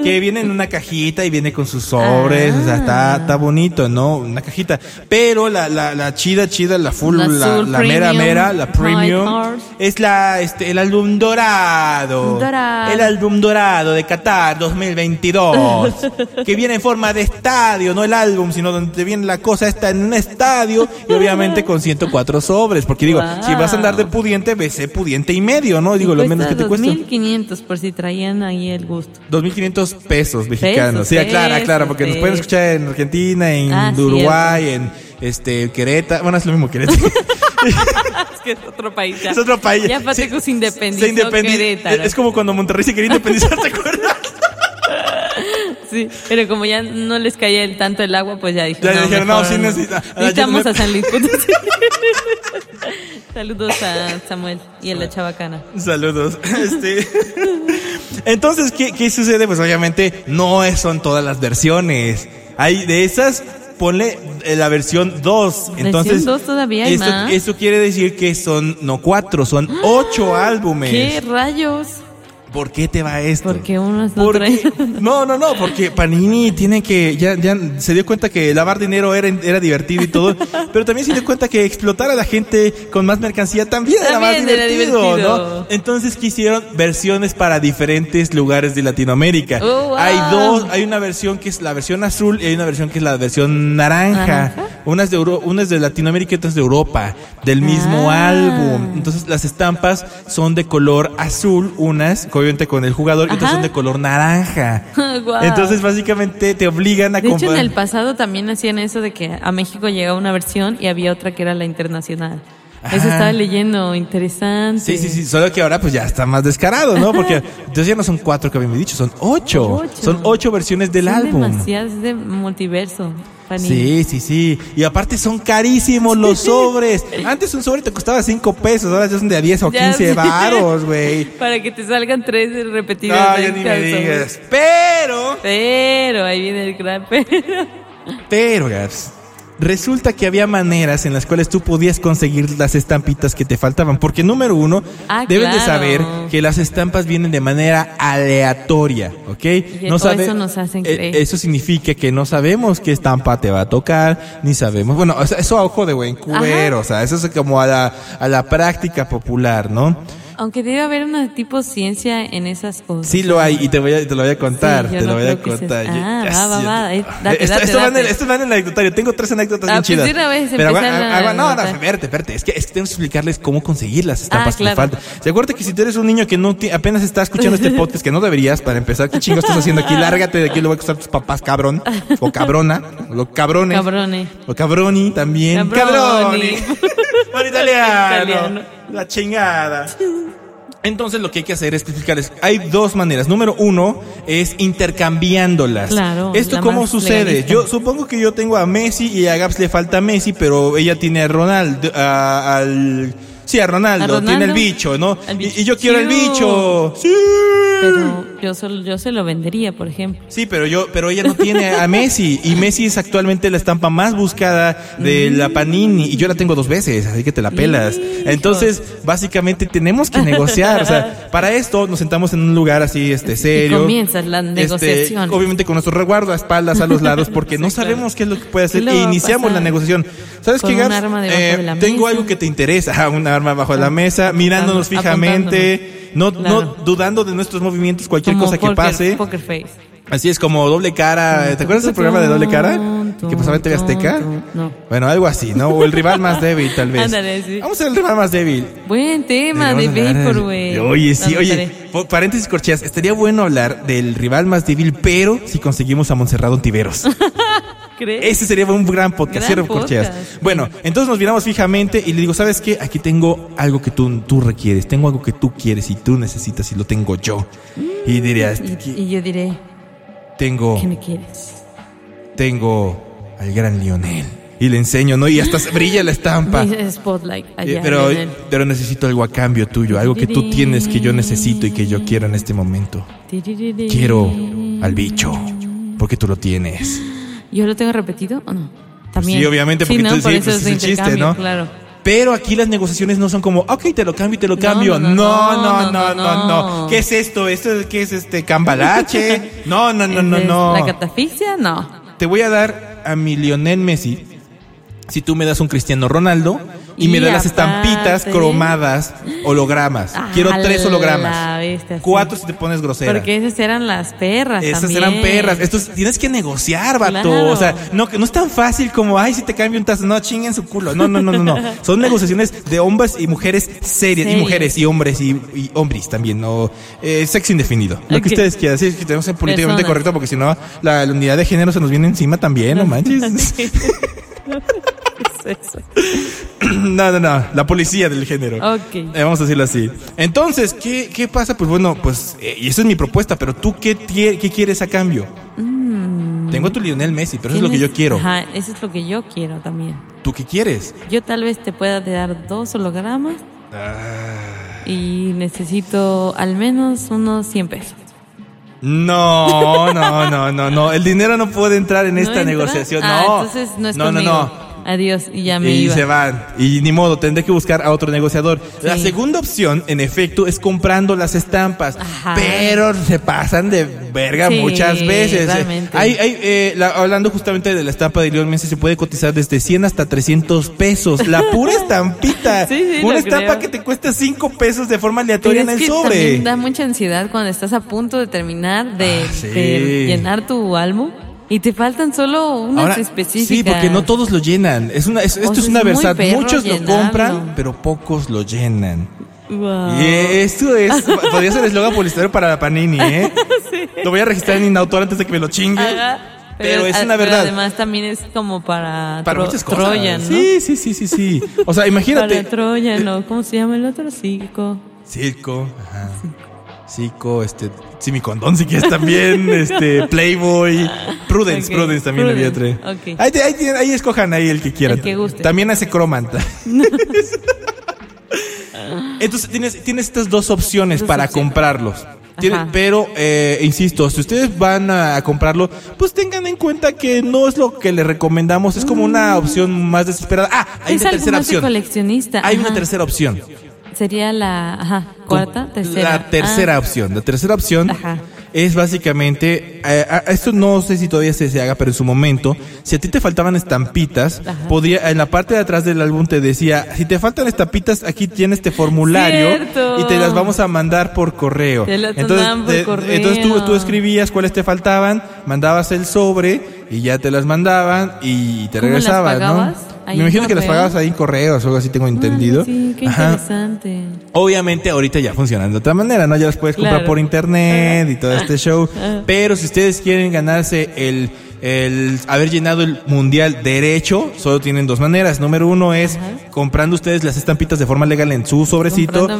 Que viene en una cajita y viene con sus sobres. O sea, está, Ah. está bonito, ¿no? Una cajita. Pero la, la, la chida, chida, la full, La la, azul la mera, mera, la premium. Es la, este, el álbum dorado. Dorado. El álbum dorado de Qatar 2022. <laughs> que viene en forma de estadio, no el álbum, sino donde viene la cosa está en un estadio y obviamente con 104 sobres. Porque digo, Wow. si vas a andar de pudiente, vese pudiente y medio, ¿no? Digo, lo menos que te cuesta. 2500 por si traían ahí el gusto. 2.500 pesos mexicanos. Pesos, sí, aclara, pesos, aclara, porque nos pueden pesos. escuchar en Argentina, en Ah, Uruguay, en este Querétaro. Bueno, es lo mismo Querétaro. <laughs> es que es otro país ya. es otro país. Ya Pateco Sí, se independizó se. Es como cuando Monterrey se quería independizar, ¿te acuerdas? Sí, pero como ya no les caía el, tanto el agua, pues ya dijeron, Ya dijeron, no, sí necesita- necesitamos yo- a San Luis Potosí. <laughs> Saludos a Samuel y a la chavacana. Saludos. <laughs> Este. <laughs> Entonces, ¿qué, ¿qué sucede? Pues obviamente no son todas las versiones. Hay de esas, ponle eh, la versión 2. Entonces, 2 todavía hay esto, más. esto quiere decir que son no cuatro, son ocho álbumes. ¿Qué rayos? ¿Por qué te va esto? Porque unos no Porque- traen. <laughs> no, no, no, porque Panini tiene que, ya, ya se dio cuenta que lavar dinero era, era divertido y todo, <laughs> pero también se dio cuenta que explotar a la gente con más mercancía también, era más era divertido. ¿no? Entonces quisieron versiones para diferentes lugares de Latinoamérica. Oh, wow. Hay dos, hay una versión que es la versión azul y hay una versión que es la versión naranja. ¿Naranja? Una es de Euro- una es de Latinoamérica y otra es de Europa, del mismo Ah. álbum. Entonces las estampas son de color azul, unas, obviamente con el jugador, y otras son de color naranja. <laughs> Guau. Entonces básicamente te obligan a De hecho, en el pasado también hacían eso de que a México llegaba una versión y había otra que era la internacional. Eso estaba leyendo, interesante. Sí, sí, sí, solo que ahora pues ya está más descarado, ¿no? Porque <laughs> entonces ya no son cuatro que habíamos dicho, son ocho. Ocho. Son ocho versiones del Son álbum. demasiadas de multiverso. Panini. Sí, sí, sí. Y aparte son carísimos los sobres. Antes un sobre te costaba cinco pesos, ahora ya son de a 10 o Ya 15 sé. varos, güey. <laughs> Para que te salgan tres repetidas. No, ya ni me digas. Pero, Pero ahí viene el gran <laughs> pero. pero, Gabs, resulta que había maneras en las cuales tú podías conseguir las estampitas que te faltaban. Porque número uno, Ah, deben de saber que las estampas vienen de manera aleatoria, ¿ok? que todo eso nos hacen eh, creer. Eso significa que no sabemos qué estampa te va a tocar, ni sabemos, bueno, eso a ojo de buen cubero, o sea, eso es como a la, a la práctica popular, ¿no? Aunque debe haber una tipo ciencia en esas cosas. Sí lo hay y te voy a, te lo voy a contar, Sí, te lo voy a que contar. seas- Ah, va, va, eh, date, esto, date, esto va en el, date. esto va en el anecdotario. Tengo tres anécdotas Ah, bien pues chidas. una vez Pero empezar agu- a agu- no, no, espérate, espérate. Es que, es que tengo que explicarles cómo conseguir las estampas Ah, que claro. faltan. ¿Se acuerda que si tú eres un niño que no apenas está escuchando este <laughs> podcast, que no deberías, para empezar, ¿qué chingo estás haciendo aquí? Lárgate de aquí, lo voy a costar tus papás, cabrón. O cabrona. Los cabrones. Cabrone. O cabroni también. Cabroni. Cabroni. <laughs> Por italiano. Italiano. La chingada. <laughs> Entonces lo que hay que hacer es explicarles, hay dos maneras. Número uno es intercambiándolas. Claro, ¿Esto cómo sucede? legalista. Yo supongo que yo tengo a Messi y a Gaps le falta Messi, pero ella tiene a Ronaldo, a- al Sí, a Ronaldo, ¿A Ronaldo? tiene el bicho, ¿no? El Y, y yo quiero el bicho. Sí. Pero yo, solo, yo se lo vendería, por ejemplo. Sí, pero yo, pero ella no tiene a Messi y Messi es actualmente la estampa más buscada de la Panini y yo la tengo dos veces, así que te la pelas. Entonces, básicamente tenemos que negociar, o sea, <laughs> para esto nos sentamos en un lugar así, este, serio. comienzas la Este, negociación. obviamente con nuestro resguardo a espaldas a los lados porque <laughs> no sabemos qué es lo que puede hacer ¿Qué le e iniciamos la negociación. ¿Sabes qué, debajo Eh, tengo algo que te interesa, <laughs> Ah, un arma bajo la mesa, mirándonos fijamente. No, no Claro. dudando de nuestros movimientos, cualquier Como cosa que poker- pase. Poker face. Así es como doble cara. ¿Te acuerdas del programa de doble cara? Que pasaba en TV Azteca. No. Bueno, algo así, ¿no? O el rival más débil, tal vez. Ándale, sí. Vamos a ser el rival más débil. Buen tema de hablar- Vaporwave. Oye, sí, oye. Paréntesis corcheas. Estaría bueno hablar del rival más débil, pero si conseguimos a Monserrado Ontiveros. <laughs> ¿Crees? Ese sería un gran podcast, Gran podcast. Bueno, entonces nos miramos fijamente y le digo, ¿sabes qué? Aquí tengo algo que tú, tú requieres, tengo algo que tú quieres y tú necesitas y lo tengo yo. Y dirías, Y, y yo diré, tengo, ¿qué me quieres? tengo al gran Lionel. Y le enseño, ¿no? Y hasta brilla la estampa. Spotlight allá. Eh, pero, pero necesito algo a cambio tuyo, algo que tú tienes que yo necesito y que yo quiero en este momento. Quiero al bicho, porque tú lo tienes. ¿Yo lo tengo repetido o no? También. Sí, obviamente, porque ¿no? tú- Por sí, eso pues es el chiste, ¿no? Claro. Pero aquí las negociaciones no son como, ok, te lo cambio y te lo cambio. no, No, no, no, no, no. ¿Qué es esto? ¿Esto es- qué es este cambalache? No, <laughs> no, no, no, ¿Es no. ¿La catafixia? No. Te voy a dar a mi Lionel Messi si tú me das un Cristiano Ronaldo y, me das las estampitas aparte- cromadas, hologramas. Quiero tres hologramas. bestia, sí. Cuatro si te pones grosera. Porque esas eran las perras. Esas también. eran perras. Esto es- tienes que negociar, vato. Claro. O sea, no, que no es tan fácil como, ay, si te cambio un tazo. No, chinguen su culo. No, no, no, no, no. <laughs> Son negociaciones de hombres y mujeres serias. Y mujeres y hombres y, y hombres también. No, eh, sexo indefinido. Lo que ustedes quieran. Sí, es que tenemos que ser políticamente Personas. correcto porque si no, la, la unidad de género se nos viene encima también. No <laughs> manches. <laughs> Es <laughs> eso. no, no, no. La policía del género. Ok. Eh, vamos a decirlo así. Entonces, ¿qué, qué pasa? Pues bueno, pues, eh, y esa es mi propuesta, pero tú, ¿qué, qué quieres a cambio? Tengo a tu Lionel Messi, pero eso es lo que yo quiero. Ajá, eso es lo que yo quiero también. ¿Tú qué quieres? Yo tal vez te pueda dar dos hologramas Ah. y necesito al menos unos 100 pesos. No, no, no, no, no. El dinero no puede entrar en <laughs> ¿No esta entra? negociación. Ah, no. entonces no es no, no. Adiós, y ya me y iba. se van. Y ni modo, tendré que buscar a otro negociador. La segunda opción, en efecto, es comprando las estampas. Ajá. Pero se pasan de verga Sí, muchas veces. realmente. Hay, hay, eh, la- hablando justamente de la estampa de Lionel Messi, se puede cotizar desde 100 hasta 300 pesos. La pura <laughs> estampita. Sí, Una estampa creo. que te cuesta 5 pesos de forma Pero aleatoria en es el que sobre. también da mucha ansiedad cuando estás a punto de terminar de, Ah, de llenar tu álbum y te faltan solo unas Ahora, específicas. sí, porque no todos lo llenan. Es una, es- esto sea, es una verdad. Muchos lo llenarlo. compran, pero pocos lo llenan. Guau. Y esto es, podría ser eslogan publicitario para la Panini, ¿eh? <laughs> Lo voy a registrar en Inautor antes de que me lo chingue. Ajá. Pero es a- una verdad. además también es como para, Para Tro- muchas cosas. Troyan, ¿no? Sí, sí, sí, sí, sí. O sea, imagínate. Para Troyan, ¿no? ¿Cómo se llama el otro? Circo. Circo, ajá. Circo, este, sí, mi condón si quieres también, <laughs> este, Playboy, Prudence, Prudence también había tres. ok. Ahí, ahí, ahí escojan ahí el que quieran. El que guste. También hace Croman. <laughs> Entonces tienes, tienes estas dos opciones Dos para opciones. comprarlos. Pero, eh, insisto, si ustedes van a, comprarlo, pues tengan en cuenta que no es lo que les recomendamos, es como una opción más desesperada. Ah, hay es una tercera de opción. coleccionista. Hay ajá. una tercera opción. Sería la ajá, cuarta, tercera. La tercera Ah, opción. La tercera opción Ajá. es básicamente, eh, esto no sé si todavía se, se haga, pero en su momento, si a ti te faltaban estampitas, Ajá. podría, en la parte de atrás del álbum te decía, si te faltan estampitas, aquí tienes este formulario Cierto. y te las vamos a mandar por correo. Te las mandaban por correo. entonces tú, tú escribías cuáles te faltaban, mandabas el sobre y ya te las mandaban y te ¿Cómo las regresaban, pagabas? ¿no? ¿Ahí Me imagino que las pagabas ahí en correos o algo así tengo entendido. Ah, sí, qué Ajá. interesante. Obviamente ahorita ya funcionan de otra manera, ¿no? Ya las puedes comprar Claro. por internet y todo este show. Ajá. Pero si ustedes quieren ganarse el el haber llenado el mundial derecho, solo tienen dos maneras. Número uno es comprando ustedes las estampitas de forma legal en su sobrecito. De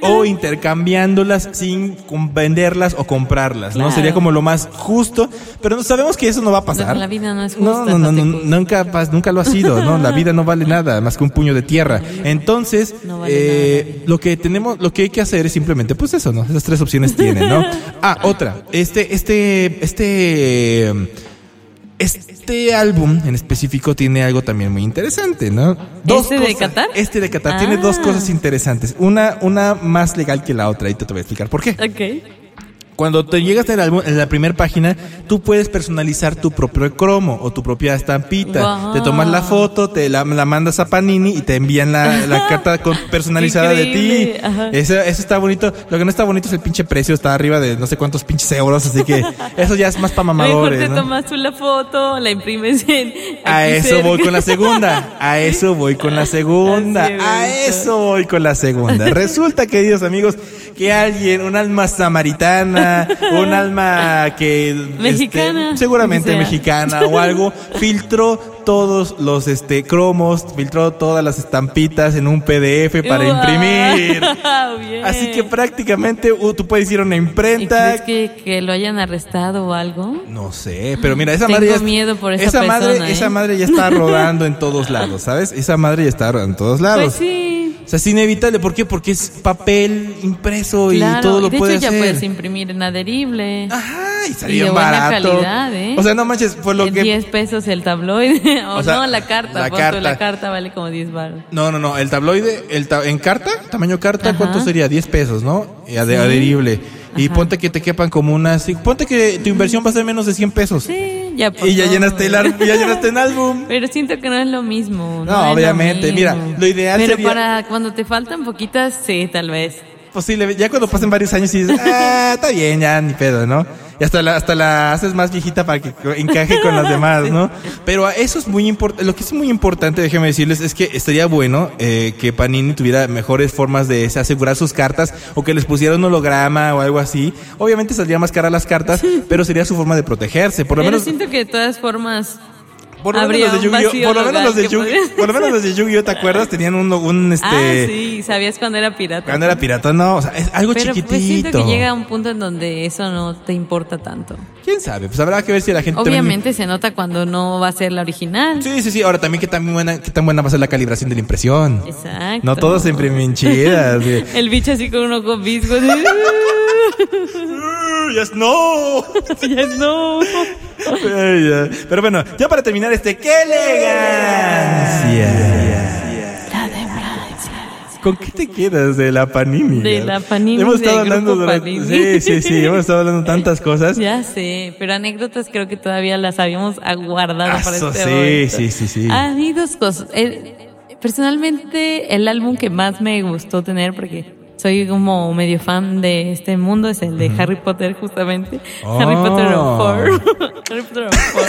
o intercambiándolas sin venderlas o comprarlas, ¿no? Sería como lo más justo, pero no sabemos que eso no va a pasar. La vida no es justa, no, no, no no, nunca, nunca lo ha sido, ¿no? La vida no vale nada más que un puño de tierra. Entonces, No vale eh, lo que tenemos, lo que hay que hacer es simplemente, pues eso, ¿no? Esas tres opciones tienen, ¿no? <laughs> Ah, otra. Este, este, este, este álbum en específico tiene algo también muy interesante, ¿no? ¿Este de Qatar? Este de Qatar tiene dos Ah. cosas interesantes. Una, una más legal que la otra, y te, te voy a explicar por qué. Ok. Cuando te llegas en la primera página, tú puedes personalizar tu propio cromo o tu propia estampita. Te tomas la foto, te la, la mandas a Panini y te envían la, la <laughs> carta con- personalizada de ti. Eso, eso está bonito. Lo que no está bonito es el pinche precio, está arriba de no sé cuántos pinches euros, así que <laughs> eso ya es más para Mejor mamadores. te ¿no? tomas tú la foto, la imprimes en. A eso cerca. voy con la segunda. A <laughs> eso voy con la segunda. Es, A eso voy con la segunda. Resulta, queridos amigos, que alguien, un alma samaritana, un alma que este, Mexicana, seguramente o sea. mexicana o algo, filtró todos los este cromos, filtró todas las estampitas en un PDF para Uah. imprimir. <laughs> Bien. Así que prácticamente uh, tú puedes ir a una ¿Y imprenta, crees que, que lo hayan arrestado o algo? no sé, pero mira, esa Tengo madre ya, miedo por esa madre, persona, ¿eh? esa madre ya está <laughs> rodando en todos lados, ¿sabes? Esa madre ya está rodando en todos lados. Pues sí. O sea, es inevitable, ¿por qué? Porque es papel impreso y Claro, todo lo y de puede hecho ya hacer. puedes imprimir en adherible. Ajá, y Y salió buena barato. calidad, ¿eh? O sea, no manches, fue lo En que 10 pesos el tabloide. <laughs> o, O sea, no, la carta. la carta. la carta vale como 10 baros. No, no, no, el tabloide, el ta- en carta, tamaño carta, Ajá. ¿cuánto sería? 10 pesos, ¿no? Y ade- Sí. adherible. Y Ajá. ponte que te quepan como unas, y ponte que tu inversión va a ser menos de 100 pesos. Sí, ya por Y ya llenaste el ya llenaste el álbum. <laughs> Pero siento que no es lo mismo. No, No, es lo obviamente, mira, lo ideal Pero sería- para cuando te faltan poquitas, sí, tal vez. Posible, ya cuando pasen varios años y dices, ah, está bien, ya ni pedo, ¿no? Y hasta la, hasta la haces más viejita para que encaje con las demás, ¿no? Pero eso es muy importante, lo que es muy importante, déjenme decirles, es que estaría bueno eh, que Panini tuviera mejores formas de asegurar sus cartas o que les pusiera un holograma o algo así. Obviamente saldría más cara las cartas, pero sería su forma de protegerse. Por lo menos, siento que de todas formas. Por lo menos los de Yu-Gi-Oh, por lo menos los de Yu- Yu-Gi-Oh, ¿te acuerdas? Tenían un, un este, Ah, sí, sabías cuando era pirata. cuando era pirata, no, o sea, es algo Pero chiquitito. pues siento que llega a un punto en donde eso no te importa tanto. ¿Quién sabe? Pues habrá que ver si la gente también- Obviamente se nota cuando no va a ser la original. Sí, sí, sí. Ahora también qué tan buena, qué tan buena va a ser la calibración de la impresión. Exacto. No todos se imprimen chidas. sí. <laughs> El bicho así con un ojo visco. así, <laughs> yes, no. <laughs> yes, no. Pero bueno, ya para terminar este, ¡qué elegancia! ¿Con qué te quedas de la Panini? De la Panini, Hemos estado del hablando grupo durante- Panini. Sí, sí, sí. Hemos estado hablando tantas cosas. Ya sé, pero anécdotas creo que todavía las habíamos aguardado Ah, para este sí, momento. sí, sí, sí. Ah, y dos cosas. El- personalmente, el álbum que más me gustó tener, porque soy como medio fan de este mundo, es el de Harry Potter, justamente. Oh. Harry Potter of Four. <laughs> Harry Potter of Four.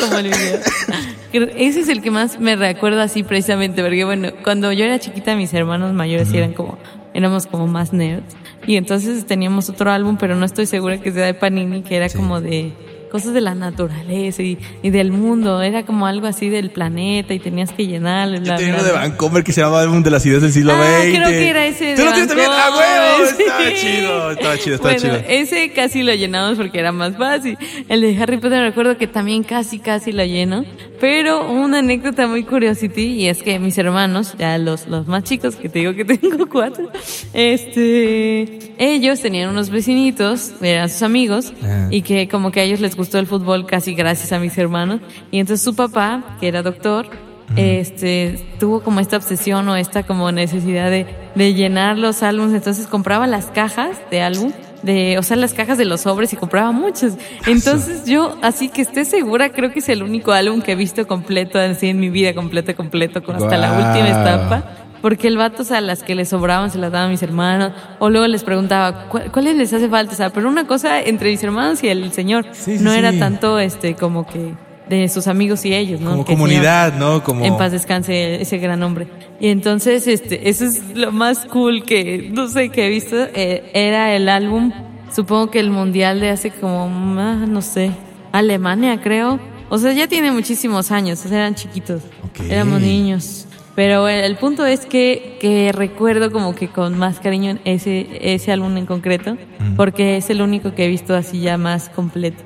<laughs> como el video. Ese es el que más me recuerda así precisamente, porque bueno, cuando yo era chiquita, mis hermanos mayores eran como, éramos como más nerds. Y entonces teníamos otro álbum, pero no estoy segura que sea de Panini, que era como de cosas de la naturaleza y, y del mundo. Era como algo así del planeta y tenías que llenarlo. Yo bla, tenía bla, uno de. Vancomer que se llamaba Álbum de las ideas del siglo Ah, XX. creo que era ese de ¿Tú lo tienes también? ¡Ah, huevo! <laughs> sí. Estaba chido, estaba chido, estaba bueno, chido. ese casi lo llenamos porque era más fácil. El de Harry Potter recuerdo que también casi, casi lo lleno. Pero una anécdota muy curiosity y es que mis hermanos, ya los, los más chicos, que te digo que <laughs> tengo cuatro, este, ellos tenían unos vecinitos, eran sus amigos, Ah. y que como que a ellos les gustó el fútbol casi gracias a mis hermanos. Y entonces su papá, que era doctor, este tuvo como esta obsesión o esta como necesidad de, de llenar los álbumes, entonces compraba las cajas de álbum, de, o sea, las cajas de los sobres y compraba muchos. Entonces yo, así que esté segura, creo que es el único álbum que he visto completo, así en mi vida, completo, completo, con hasta la última estampa. Porque el vato, o sea, las que les sobraban se las daban a mis hermanos. O luego les preguntaba, "¿Cuál- ¿cuáles les hace falta? O sea, pero una cosa entre mis hermanos y el señor. Sí, sí, no era sí. tanto, este, como que de sus amigos y ellos, ¿no? Como Que comunidad, ¿no? Como... En paz descanse ese gran hombre. Y entonces, este, eso es lo más cool que, no sé, que he visto. eh, era el álbum, supongo que el mundial de hace como, ah, no sé, Alemania, creo. O sea, ya tiene muchísimos años, o sea, eran chiquitos. Ok. Éramos niños. Pero el, el punto es que, que recuerdo como que con más cariño ese, ese álbum en concreto, porque es el único que he visto así ya más completo.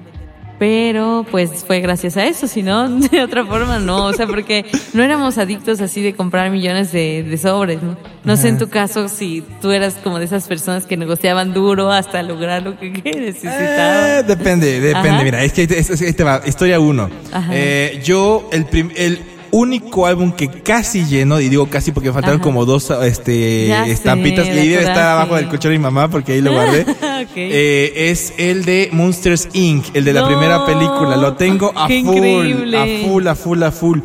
Pero pues fue gracias a eso, si no, <laughs> de otra forma no, o sea, porque no éramos adictos así de comprar millones de, de sobres, ¿no? No sé en tu caso si tú eras como de esas personas que negociaban duro hasta lograr lo que <laughs> que Eh, necesitaban. depende, depende. Ajá. Mira, es que es- es- ahí te va. Historia uno. Ajá. Eh, yo, el, prim- el único álbum que casi lleno, y digo casi porque faltaron Ajá. como dos este, Ya sé, estampitas, y debe estar abajo del colchón de mi mamá porque ahí lo guardé. <laughs> Eh, es el de Monsters Inc., el de la primera película. Lo tengo a full, increíble. a full, a full, a full.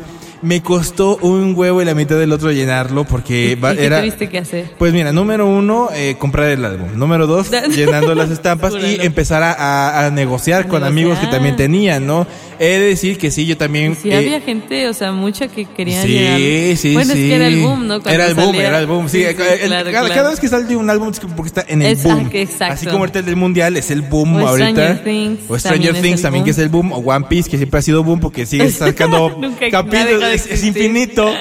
Me costó un huevo y la mitad del otro llenarlo porque ¿Y va- qué era... tuviste que hacer? Pues mira, número uno, eh, comprar el álbum. Número dos, <laughs> llenando las estampas y empezar a, a- a negociar A con negociar. amigos que también tenían, ¿no? He de decir que sí, yo también... Sí, eh, había gente, o sea, mucha que quería Sí, llegar. sí, bueno, sí. es que era el boom, ¿no? Cuando era el boom, salía. era el boom. Sí, Sí, el- sí, el- claro, cada, claro. cada vez que sale un álbum es que- porque está en el Es- boom. exacto. Así como ahorita el del mundial es el boom O ahorita. Stranger Things o Stranger también Things también que es el boom. O One Piece que siempre ha sido boom porque sigue <laughs> sacando capítulos. Es, infinito.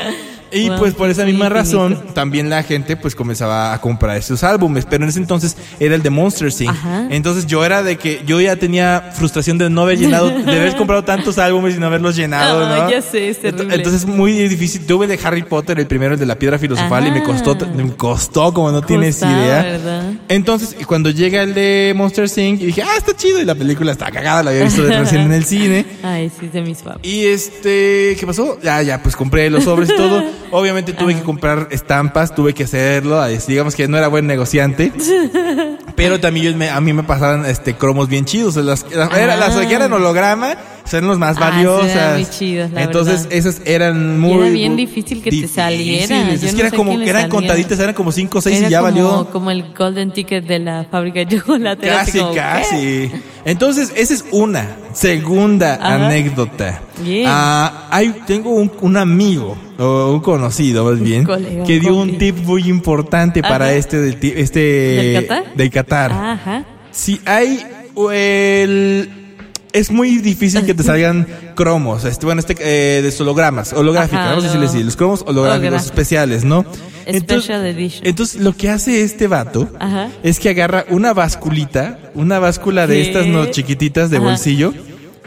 Y pues por esa misma razón también la gente pues comenzaba a comprar esos álbumes. Pero en ese entonces era el de Monster Inc. Ajá. Entonces yo era de que yo ya tenía frustración de no haber llenado, <laughs> de haber comprado tantos álbumes y no haberlos llenado, ¿no? ya sé, es terrible. Entonces es muy difícil. Tuve el de Harry Potter, el primero, el de la piedra filosofal, y me costó, me costó como no tienes idea. ¿verdad? Entonces, cuando llega el de Monster Inc., y dije, ah, está chido, y la película está cagada, la había visto de <laughs> recién en el cine. Ay, sí, de mis papás. Y este, ¿qué pasó? Ya, ya, pues compré los sobres y todo. <laughs> Obviamente tuve que comprar estampas, tuve que hacerlo. Digamos que no era buen negociante. <laughs> Pero también yo me- a mí me pasaban este cromos bien chidos. Las, las, era- las que eran holograma eran los más Ah, valiosas. muy la Entonces, verdad. esas eran muy. era bien difícil que te saliera. difíciles. Yo Es no que eran sé como que eran contaditas, eran como 5 o 6 Era y ya como, valió. como el golden ticket de la fábrica de <laughs> chocolate. Casi, casi. Entonces, esa es una. Segunda Ajá. anécdota. Bien. Ah, hay, tengo un, un amigo, o un conocido más bien, colega, que dio un tip muy importante para este, del, este ¿Del Qatar? del Qatar. Ajá. Si hay el es muy difícil que te salgan cromos, este, bueno, este eh, de hologramas, holográficos, Ajá, vamos a decirle así, los cromos holográficos especiales, ¿no? Special edition. Entonces, lo que hace este vato Ajá. es que agarra una basculita, una báscula de estas no chiquititas de Ajá. bolsillo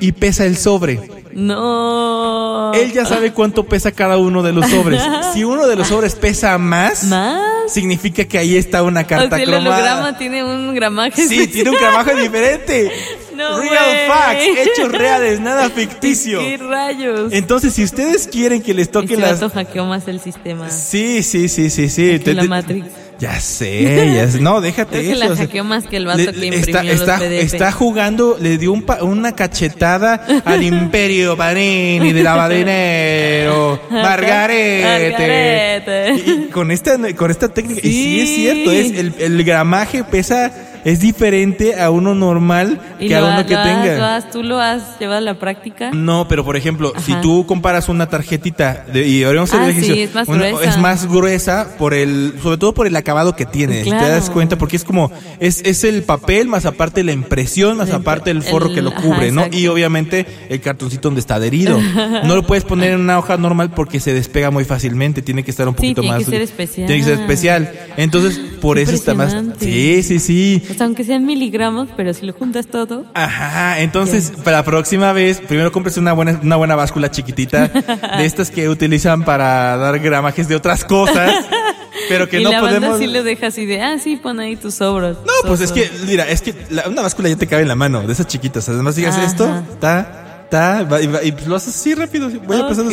y pesa el sobre. No. Él ya sabe cuánto pesa cada uno de los sobres. <laughs> Si uno de los sobres pesa más, ¿Más? significa que ahí está una O carta el cromada. holograma tiene un gramaje. Sí, tiene un gramaje diferente. <laughs> No, Real facts, hechos reales, nada <laughs> ficticio. ¿Qué rayos? Entonces, si ustedes quieren que les toque Ese las... hackeó más el sistema. Sí, sí, sí, sí, sí. la Matrix. Ya sé, ya sé. No, déjate <laughs> Creo que eso. la hackeó más que el vato le- que le- imprimió está, los está, PDF. está jugando, le dio un pa- una cachetada <laughs> al imperio Panini de lavadinero, Margarete. Margarete. Y, y con esta, con esta técnica, y sí es cierto, es el, el gramaje pesa, es diferente a uno normal ¿Y que a uno que lo has- tenga. lo has- ¿Tú lo has llevado a la práctica? No, pero por ejemplo, si tú comparas una tarjetita de, y haríamos el Ah, ejercicio, sí, es más una- gruesa. es más gruesa por el, sobre todo por el acabado que tiene. Si te Claro. das cuenta, porque es como, es, es el papel más aparte la impresión, más aparte el forro que lo ajá, cubre, ¿no? Y obviamente el cartoncito donde está adherido. No lo puedes poner en una hoja normal porque se despega muy fácilmente, tiene que estar un Sí, poquito tiene más. que ser especial. Tiene que ser especial. Entonces, por eso está más. Sí, sí, sí. Aunque sean miligramos, pero si lo juntas todo. Ajá, entonces para la próxima vez, primero compres una buena, una buena báscula chiquitita, de estas que utilizan para dar gramajes de otras cosas, <laughs> pero que y no la banda podemos... sí lo deja así de, ah, sí, pon ahí tus sobros. No, pues es que, mira, es que la- una báscula ya te cabe en la mano, de esas chiquitas. Además digas Ajá. esto, ta, ta, y, y lo haces así rápido, voy a pasar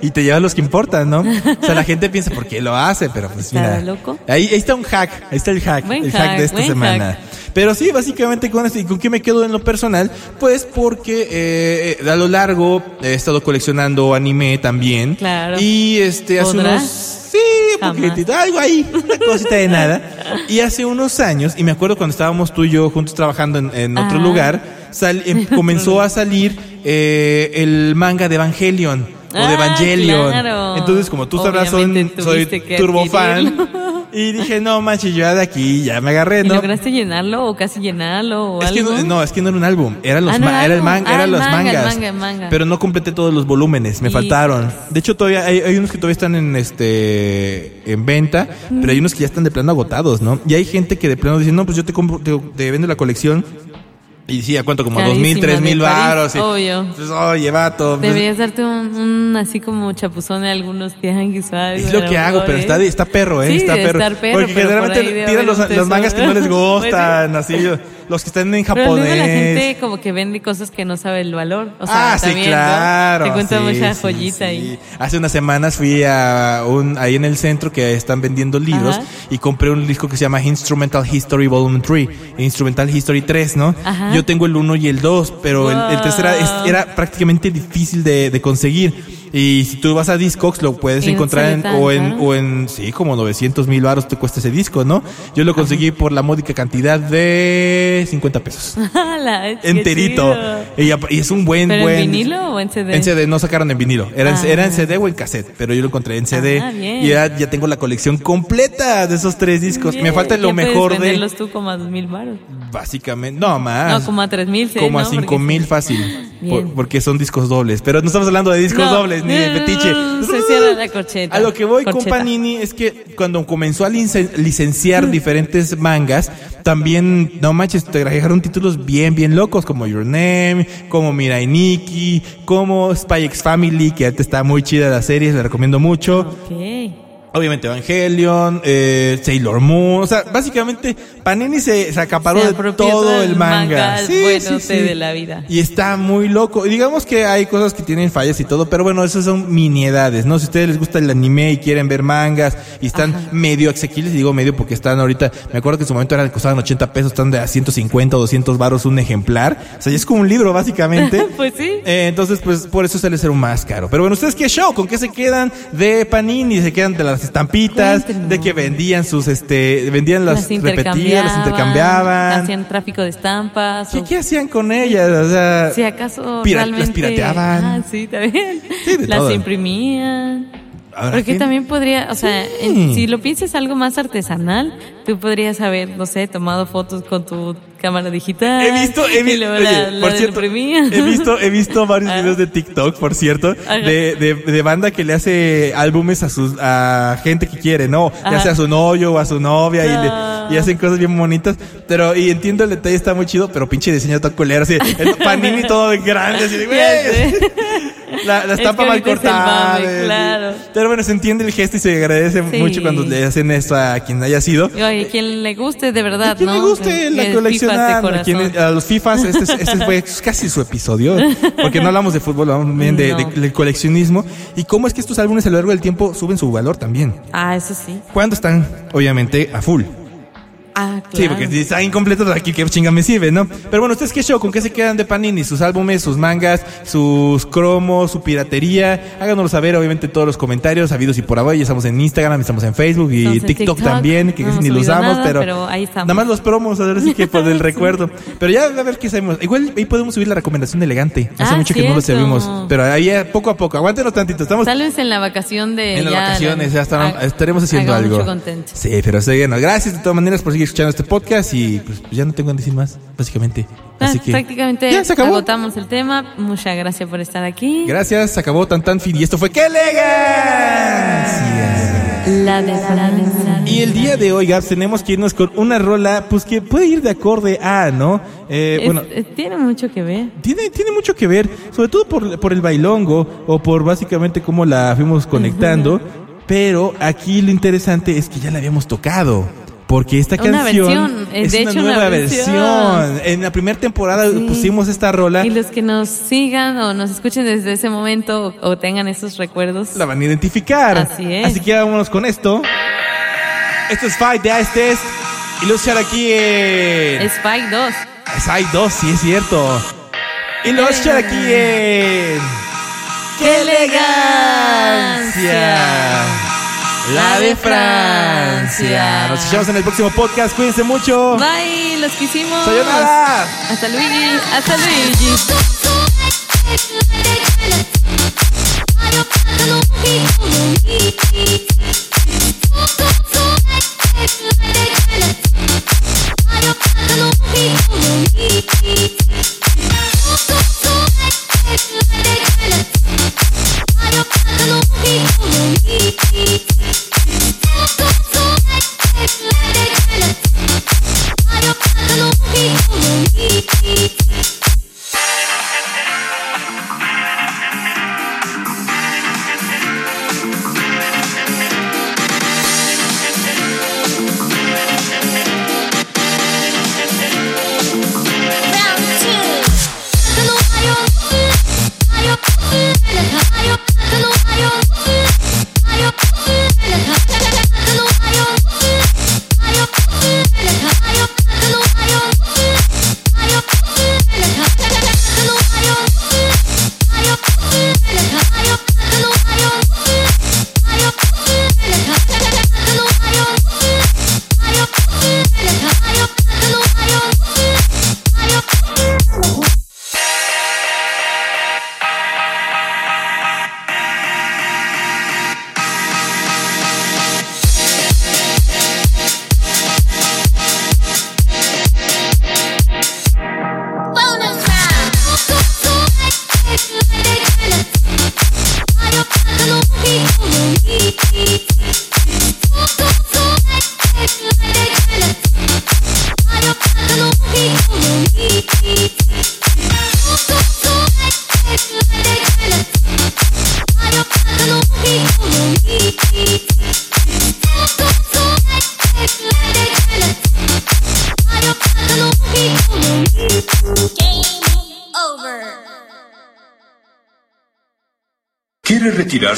y te llevas los que importan, ¿no? O sea, la <laughs> gente piensa, ¿por qué lo hace? Pero pues ¿Estará mira. loco? Ahí, ahí está un hack, ahí está el hack, Buen el hack, hack, de esta semana. hack. Pero sí, básicamente con esto, ¿y con qué me quedo en lo personal? Pues porque eh, a lo largo he estado coleccionando anime también. Claro. Y este, hace ¿Podrás? unos... Sí, poquitito, algo ahí, una cosita de nada. Y hace unos años, y me acuerdo cuando estábamos tú y yo juntos trabajando en, en otro lugar, sal- em- comenzó a salir eh, el manga de Evangelion. O de Ah, Evangelion. claro. Entonces, como tú sabrás, son- soy turbo fan. Y dije, no manches, yo ya de aquí ya me agarré, ¿Y ¿no? lograste llenarlo o casi llenarlo o Es que algo? no, no, es que no era un álbum, los, Ah, no era el Ah, los manga, el mangas. manga, el manga. Pero no completé todos los volúmenes, me faltaron. De hecho, todavía hay, hay unos que todavía están en este en venta, pero hay unos que ya están de plano agotados, ¿no? Y hay gente que de plano dice, no, pues yo te compro, te, te vendo la colección. Y decía, ¿cuánto? Como dos mil, tres mil de varos. y- obvio. Pues, oye, vato. pues, Deberías darte un, un así como chapuzón en algunos tianguis o algo. Es lo a que hago, pero está, está perro, ¿eh? Sí, está perro. estar perro, Porque por generalmente debe tiran los, los mangas que no les <laughs> Pues sí. gustan, así. Los que están en Pero japonés. la gente como que vende cosas que no sabe el valor. O sea, ah, sí, también, ¿no? claro. Te cuenta sí, mucha sí, joyita sí. ahí. Hace unas semanas fui a un, ahí en el centro que están vendiendo libros Ajá. y compré un disco que se llama Instrumental History Volume 3, Instrumental History 3, ¿no? Ajá. Yo tengo el 1 y el 2, pero el, el tercero era, es- Wow. era prácticamente difícil de, de conseguir. Y si tú vas a Discogs lo puedes encontrar en, o en, o en, sí, como 900 mil baros te cuesta ese disco, ¿no? Yo lo conseguí por la módica cantidad de 50 pesos. <laughs> Enterito. Y, y es un buen, ¿Pero buen. en vinilo o en CD? En CD, no sacaron en vinilo. Era, en, Ah. era en CD o en cassette, pero yo lo encontré en CD. Ah, y ya, ya tengo la colección completa de esos tres discos. Me falta lo ya puedes mejor de. venderlos tú como a dos mil baros. Básicamente, no más. No, como a tres mil, sí, Como a ¿no? cinco Porque mil sí. fácil. Por- porque son discos dobles. Pero no estamos hablando de discos No, dobles ni de no, fetiche. se cierra la corcheta. A lo que voy con Corcheta. Panini es que cuando comenzó a licen- licenciar diferentes mangas, también, no manches, te trajeron títulos bien, bien locos, como Your Name, como Mirai Nikki, como Spy X Family, que ahorita está muy chida la serie, la recomiendo mucho. Ok. Obviamente Evangelion, eh, Sailor Moon, o sea, básicamente Panini se, se acaparó Se de todo el manga. manga buenote de la vida. Y está muy loco. Y digamos que hay cosas que tienen fallas y todo, pero bueno, esas son miniedades, ¿no? Si a ustedes les gusta el anime y quieren ver mangas y están medio asequibles, digo medio porque están ahorita, me acuerdo que en su momento eran, costaban 80 pesos, están de a 150 o 200 baros un ejemplar. O sea, ya es como un libro básicamente. <laughs> Pues sí. Eh, entonces, pues por eso suele ser un más caro. Pero bueno, ¿ustedes qué show? ¿Con qué se quedan de Panini? ¿Se quedan de las estampitas? Cuéntenos. De que vendían sus, este, vendían las, repetidas, las intercambiaban. Hacían tráfico de estampas. ¿Qué, o- qué hacían con ellas? O sea, Si acaso Pira- las realmente... pirateaban. Ah, sí, también. Sí, de las todo. imprimían. Porque ¿qué? también podría, o sea, Sí. en- si lo piensas algo más artesanal, tú podrías haber, no sé, tomado fotos con tu cámara digital. He visto, he visto, por cierto, he visto, he visto <laughs> varios Ah. videos de TikTok, por cierto, de, de, de banda que le hace álbumes a sus, a gente que quiere, ¿no? Ya Ajá. sea a su novio o a su novia y, le- Ah. y hacen cosas bien bonitas, pero, y entiendo el detalle, está muy chido, pero pinche diseño tan culero, así, el <laughs> panini todo grande, así de, Ya güey. <laughs> La, la Es estampa que mal es el cortada. mame, sí. claro. Pero bueno, se entiende el gesto y se agradece Sí. mucho cuando le hacen esto a quien haya sido. Oye, quien le guste de verdad, A quien ¿no? le guste la coleccionar, a, los FIFAs, este, es- este fue <laughs> casi su episodio, porque no hablamos de fútbol, hablamos bien de, No. de- del coleccionismo y cómo es que estos álbumes a lo largo del tiempo suben su valor también. Ah, eso sí. Cuando están, obviamente, a full. Ah, claro. Sí, porque si están incompletos, aquí qué chinga me sirve, ¿no? Pero bueno, ¿ustedes qué show? ¿Con qué se quedan de Panini? Sus álbumes, sus mangas, sus cromos, su piratería. Háganoslo saber, obviamente, en todos los comentarios, habidos y por abajo. Ya estamos en Instagram, estamos en Facebook y en TikTok, también, que No casi ni lo usamos, nada, pero, pero ahí estamos. Nada más los promos, a ver si que por el <laughs> recuerdo. Pero ya a ver qué hacemos. Igual ahí podemos subir la recomendación de elegante. Hace Ah, mucho que no lo subimos. Pero ahí eh, poco a poco. Aguántenos tantito. Estamos Tal vez en la vacación de. en las ya vacaciones, la- ya estarán- ha- estaremos haciendo algo. mucho. Sí, pero síguenos. Gracias de todas maneras por seguir escuchando este podcast y pues ya no tengo que decir más, básicamente. Ah, Así que prácticamente ya se acabó. agotamos el tema. Muchas gracias por estar aquí. Gracias, se acabó tan tan fin y esto fue ¡Qué elegancia! La de Francia. Y el día de hoy, Gabs, tenemos que irnos con una rola, pues que puede ir de acorde a, ¿no? Eh, Es- bueno, es- tiene mucho que ver. Tiene, tiene mucho que ver, sobre todo por, por el bailongo o por básicamente cómo la fuimos conectando. Pero aquí lo interesante es que ya la habíamos tocado. Porque esta Una canción versión, eh, es de una hecho, una nueva versión. versión. En la primera temporada Sí. pusimos esta rola. Y los que nos sigan o nos escuchen desde ese momento o, o tengan esos recuerdos. La van a identificar. Así es. Así que vámonos con esto. Esto es Fight de Test. Y echar aquí en... Spike 2. Es hay dos, sí es cierto. Y echar aquí en. ¡Qué elegancia! La de Francia. Nos escuchamos en el próximo podcast. Cuídense mucho. Bye, los quisimos. Sayonara. Hasta Luigi. Hasta Luigi. I <laughs> don't, Thank you.